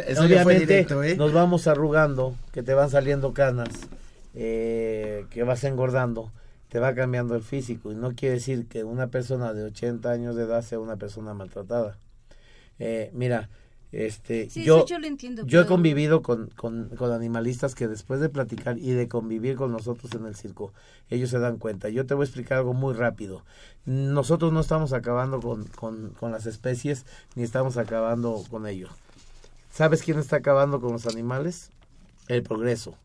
eso fue obviamente directo, ¿eh? nos vamos arrugando, que te van saliendo canas, eh, que vas engordando, te va cambiando el físico. Y no quiere decir que una persona de 80 años de edad sea una persona maltratada. Eh, mira, este, Sí, yo, lo entiendo, yo he convivido con, con, con animalistas que después de platicar y de convivir con nosotros en el circo, ellos se dan cuenta. Yo te voy a explicar algo muy rápido. Nosotros no estamos acabando con, con, con las especies ni estamos acabando con ellos. ¿Sabes quién está acabando con los animales? El progreso.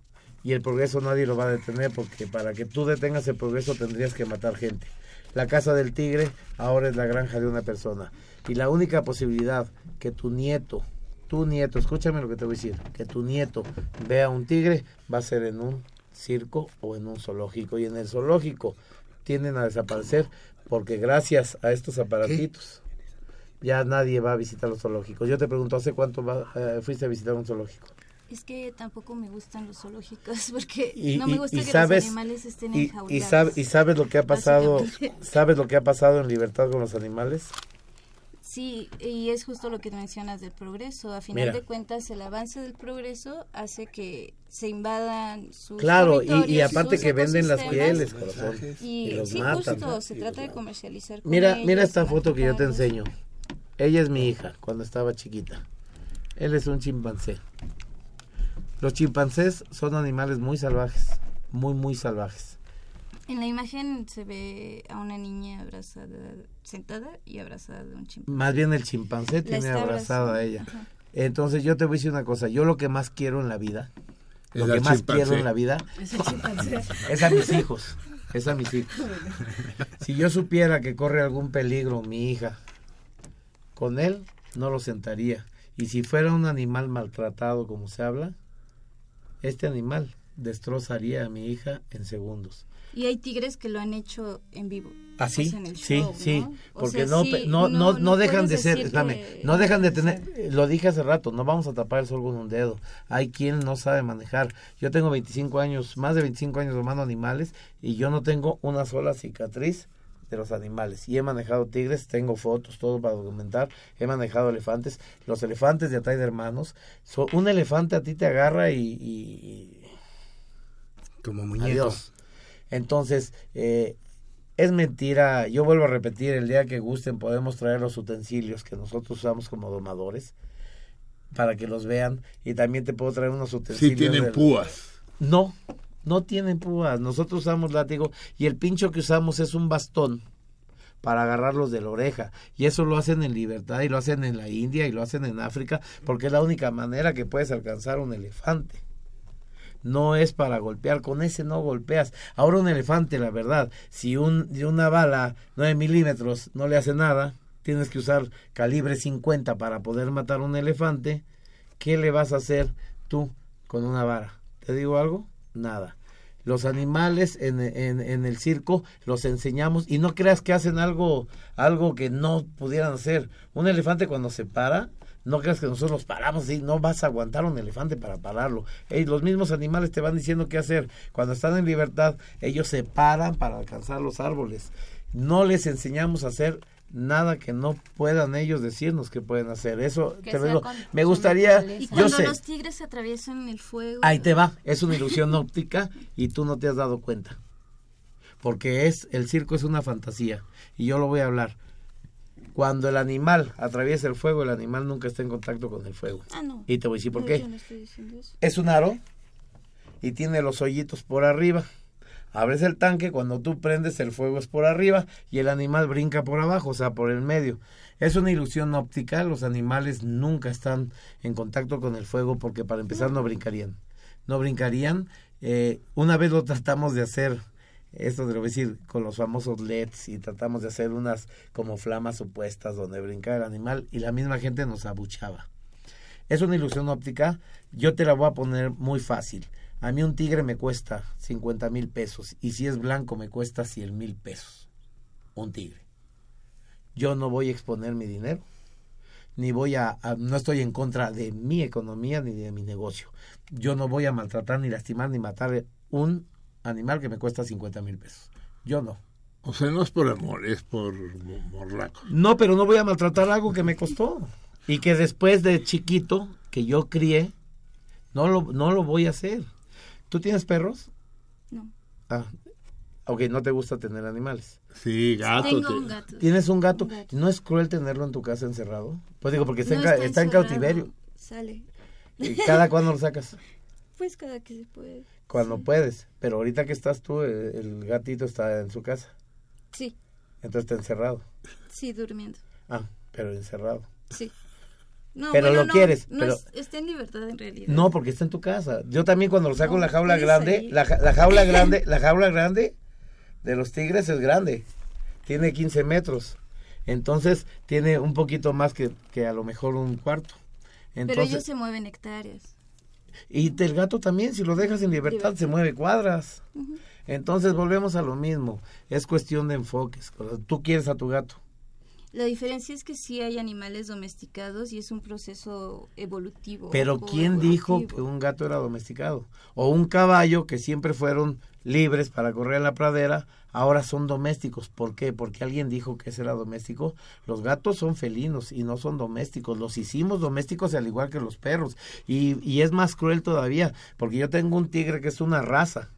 Y el progreso nadie lo va a detener porque para que tú detengas el progreso tendrías que matar gente. La casa del tigre ahora es la granja de una persona. Y la única posibilidad que tu nieto, tu nieto, escúchame lo que te voy a decir, que tu nieto vea un tigre va a ser en un circo o en un zoológico. Y en el zoológico tienden a desaparecer porque gracias a estos aparatitos ya nadie va a visitar los zoológicos. Yo te pregunto, ¿hace cuánto va- eh, fuiste a visitar un zoológico? Es que tampoco me gustan los zoológicos <laughs> porque Y, no me gusta y que sabes, los animales estén y, enjaulados. y, sabe- y sabes lo que ha pasado, sabes lo que ha pasado en libertad con los animales. Sí, y es justo lo que mencionas del progreso. A final Mira. de cuentas, el avance del progreso hace que se invadan sus Claro, y- aparte sus que venden las pieles, corazón, Y, y los sí, matan. justo, se trata de comercializar con Mira, ellos, mira esta foto que yo te enseño. Ella es mi hija cuando estaba chiquita. Él es un chimpancé. Los chimpancés son animales muy salvajes, muy muy salvajes. En la imagen se ve a una niña abrazada, sentada y abrazada de un chimpancé. Más bien el chimpancé La tiene abrazada a ella. ajá. Entonces yo te voy a decir una cosa, yo lo que más quiero en la vida, Es lo que más chimpancé. quiero en la vida <laughs> es a mis hijos, es a mis hijos. Si yo supiera que corre algún peligro mi hija, con él no lo sentaría. Y si fuera un animal maltratado como se habla, este animal destrozaría a mi hija en segundos. Y hay tigres que lo han hecho en vivo. ¿Ah, sí? o sea, en el sí, show, sí, ¿no? O porque sea, no, sí, no, no, no, no dejan de ser, espérame, que- no dejan de tener, lo dije hace rato, no vamos a tapar el sol con un dedo. Hay quien no sabe manejar. Yo tengo 25 años, más de 25 años domando animales y yo no tengo una sola cicatriz de los animales. Y he manejado tigres, tengo fotos, todo para documentar. He manejado elefantes. Los elefantes de Atay de Hermanos, so- un elefante a ti te agarra y- y Como muñeco. Adiós. Entonces, eh, es mentira. Yo vuelvo a repetir, el día que gusten podemos traer los utensilios que nosotros usamos como domadores para que los vean. Y también te puedo traer unos utensilios. Sí tienen del- púas. No, no tienen púas. Nosotros usamos látigo y el pincho que usamos es un bastón para agarrarlos de la oreja. Y eso lo hacen en libertad y lo hacen en la India y lo hacen en África porque es la única manera que puedes alcanzar un elefante no es para golpear, con ese no golpeas. Ahora un elefante, la verdad, si un, una bala 9 milímetros no le hace nada, tienes que usar calibre 50 para poder matar un elefante, ¿qué le vas a hacer tú con una vara? ¿Te digo algo? Nada. Los animales en, en, en el circo los enseñamos y no creas que hacen algo, algo que no pudieran hacer. Un elefante cuando se para, no creas que nosotros los paramos y no vas a aguantar un elefante para pararlo. Los mismos animales te van diciendo qué hacer. Cuando están en libertad, ellos se paran para alcanzar los árboles. No les enseñamos a hacer nada que no puedan ellos decirnos que pueden hacer. Eso Que te lo sea digo. con Me gustaría. Y yo cuando sé. los tigres atraviesan el fuego. Ahí te va, es una ilusión <laughs> óptica y tú no te has dado cuenta. Porque es el circo es una fantasía y yo lo voy a hablar. Cuando el animal atraviesa el fuego, el animal nunca está en contacto con el fuego. Ah, no. Y te voy a decir por No, qué. no estoy. Es un aro y tiene los hoyitos por arriba. Abres el tanque, cuando tú prendes el fuego es por arriba y el animal brinca por abajo, o sea, por el medio. Es una ilusión óptica, los animales nunca están en contacto con el fuego porque para empezar no brincarían. No brincarían. Eh, una vez lo tratamos de hacer, esto te lo voy a decir, con los famosos LEDs y tratamos de hacer unas como flamas opuestas donde brincaba el animal y la misma gente nos abuchaba. Es una ilusión óptica, yo te la voy a poner muy fácil. A mí un tigre me cuesta 50 mil pesos y si es blanco me cuesta 100 mil pesos. Un tigre. Yo no voy a exponer mi dinero, ni voy a, a- no estoy en contra de mi economía ni de mi negocio. Yo no voy a maltratar, ni lastimar, ni matar un animal que me cuesta 50 mil pesos. Yo no. O sea, no es por amor, es por mo- morlaco. No, pero no voy a maltratar algo que me costó. Y que después de chiquito, que yo crié, no lo, no lo voy a hacer. ¿Tú tienes perros? No. Ah, ok, no te gusta tener animales. Sí, gato. Tengo te- un gato. ¿Tienes un gato? ¿No es cruel tenerlo en tu casa encerrado? Pues digo, porque está, No en, ca- está en cautiverio. Sale. ¿Y ¿Cada cuándo lo sacas? Pues cada que se puede. Cuando puedes. Pero ahorita que estás tú, el, el gatito está en su casa. Sí, Entonces está encerrado. sí, durmiendo. Ah, pero encerrado. Sí. No, Pero bueno, lo no, quieres, No, pero- es- está en libertad en realidad. No, porque está en tu casa. Yo también cuando lo saco en la jaula grande, la, ja- la jaula <laughs> grande, la jaula grande de los tigres es grande. Tiene 15 metros. Entonces tiene un poquito más que, que a lo mejor un cuarto. Pero Entonces, ellos se mueven hectáreas. Y el gato también, si lo dejas en libertad, se mueve cuadras. Entonces volvemos a lo mismo. Es cuestión de enfoques. Tú quieres a tu gato. La diferencia es que sí hay animales domesticados y es un proceso evolutivo. Pero ¿quién dijo que un gato era domesticado? O un caballo que siempre fueron libres para correr en la pradera, ahora son domésticos. ¿Por qué? Porque alguien dijo que ese era doméstico. Los gatos son felinos y no son domésticos. Los hicimos domésticos al igual que los perros. Y, y es más cruel todavía, porque yo tengo un tigre que es una raza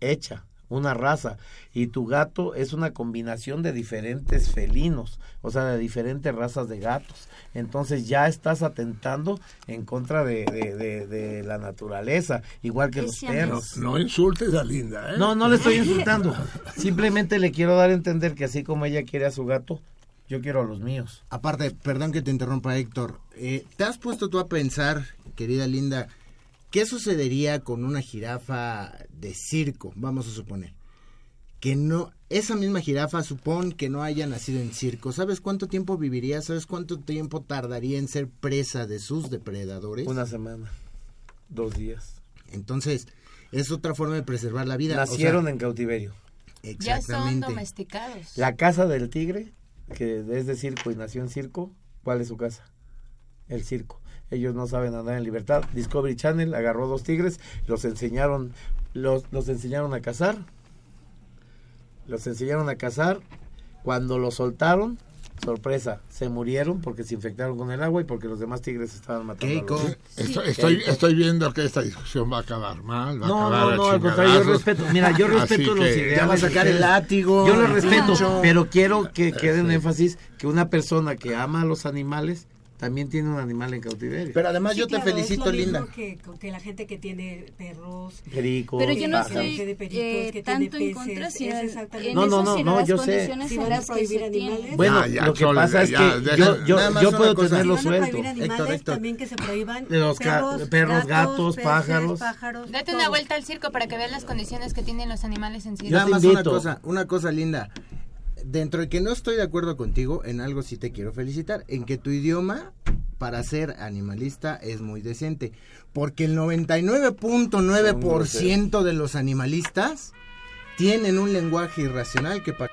hecha, una raza, y tu gato es una combinación de diferentes felinos, o sea, de diferentes razas de gatos. Entonces ya estás atentando en contra de, de, de- de la naturaleza, igual que los perros. No insultes a Linda, ¿eh? No, no le estoy <laughs> insultando. Simplemente le quiero dar a entender que así como ella quiere a su gato, yo quiero a los míos. Aparte, perdón que te interrumpa Héctor, eh, ¿te has puesto tú a pensar, querida Linda, qué sucedería con una jirafa de circo, vamos a suponer? Que no, esa misma jirafa supón que no haya nacido en circo. ¿Sabes cuánto tiempo viviría? ¿Sabes cuánto tiempo tardaría en ser presa de sus depredadores? Una semana, dos días. Entonces, es otra forma de preservar la vida. Nacieron en cautiverio. Ya son domesticados. La casa del tigre, que es de circo y nació en circo, ¿cuál es su casa? El circo. Ellos no saben andar en libertad. Discovery Channel agarró dos tigres, los enseñaron, los, los enseñaron a cazar. Los enseñaron a cazar. Cuando los soltaron, sorpresa, se murieron porque se infectaron con el agua y porque los demás tigres estaban matando. a los- Estoy, estoy, estoy viendo que esta discusión va a acabar mal. Va No, a acabar no, no, al contrario, yo respeto, mira, yo respeto los ideales. Ya va a sacar el látigo, Yo lo el respeto, pincho. pero quiero que quede en énfasis que una persona que ama a los animales también tiene un animal en cautiverio. Pero además Sí, yo te es felicito, mismo Linda. Que, que la gente que tiene perros. Pericos, Pero yo no estoy Que eh, que tiene tanto en contra, es exactamente- en No, no, no, no, yo sé. Si van a prohibir animales. Bueno, Ya, ya, lo que Chole, pasa es que yo, yo, puedo cosa. tenerlo Si suelto. prohibir animales, Héctor, Héctor. también que se prohíban De los perros, perros, gatos, peces, pájaros. pájaros, Date todo. una vuelta al circo para que veas las condiciones que tienen los animales en circo. Nada más una cosa, una cosa linda. Dentro de que no estoy de acuerdo contigo, en algo sí te quiero felicitar, en que tu idioma para ser animalista es muy decente, porque el 99.9% de los animalistas tienen un lenguaje irracional que para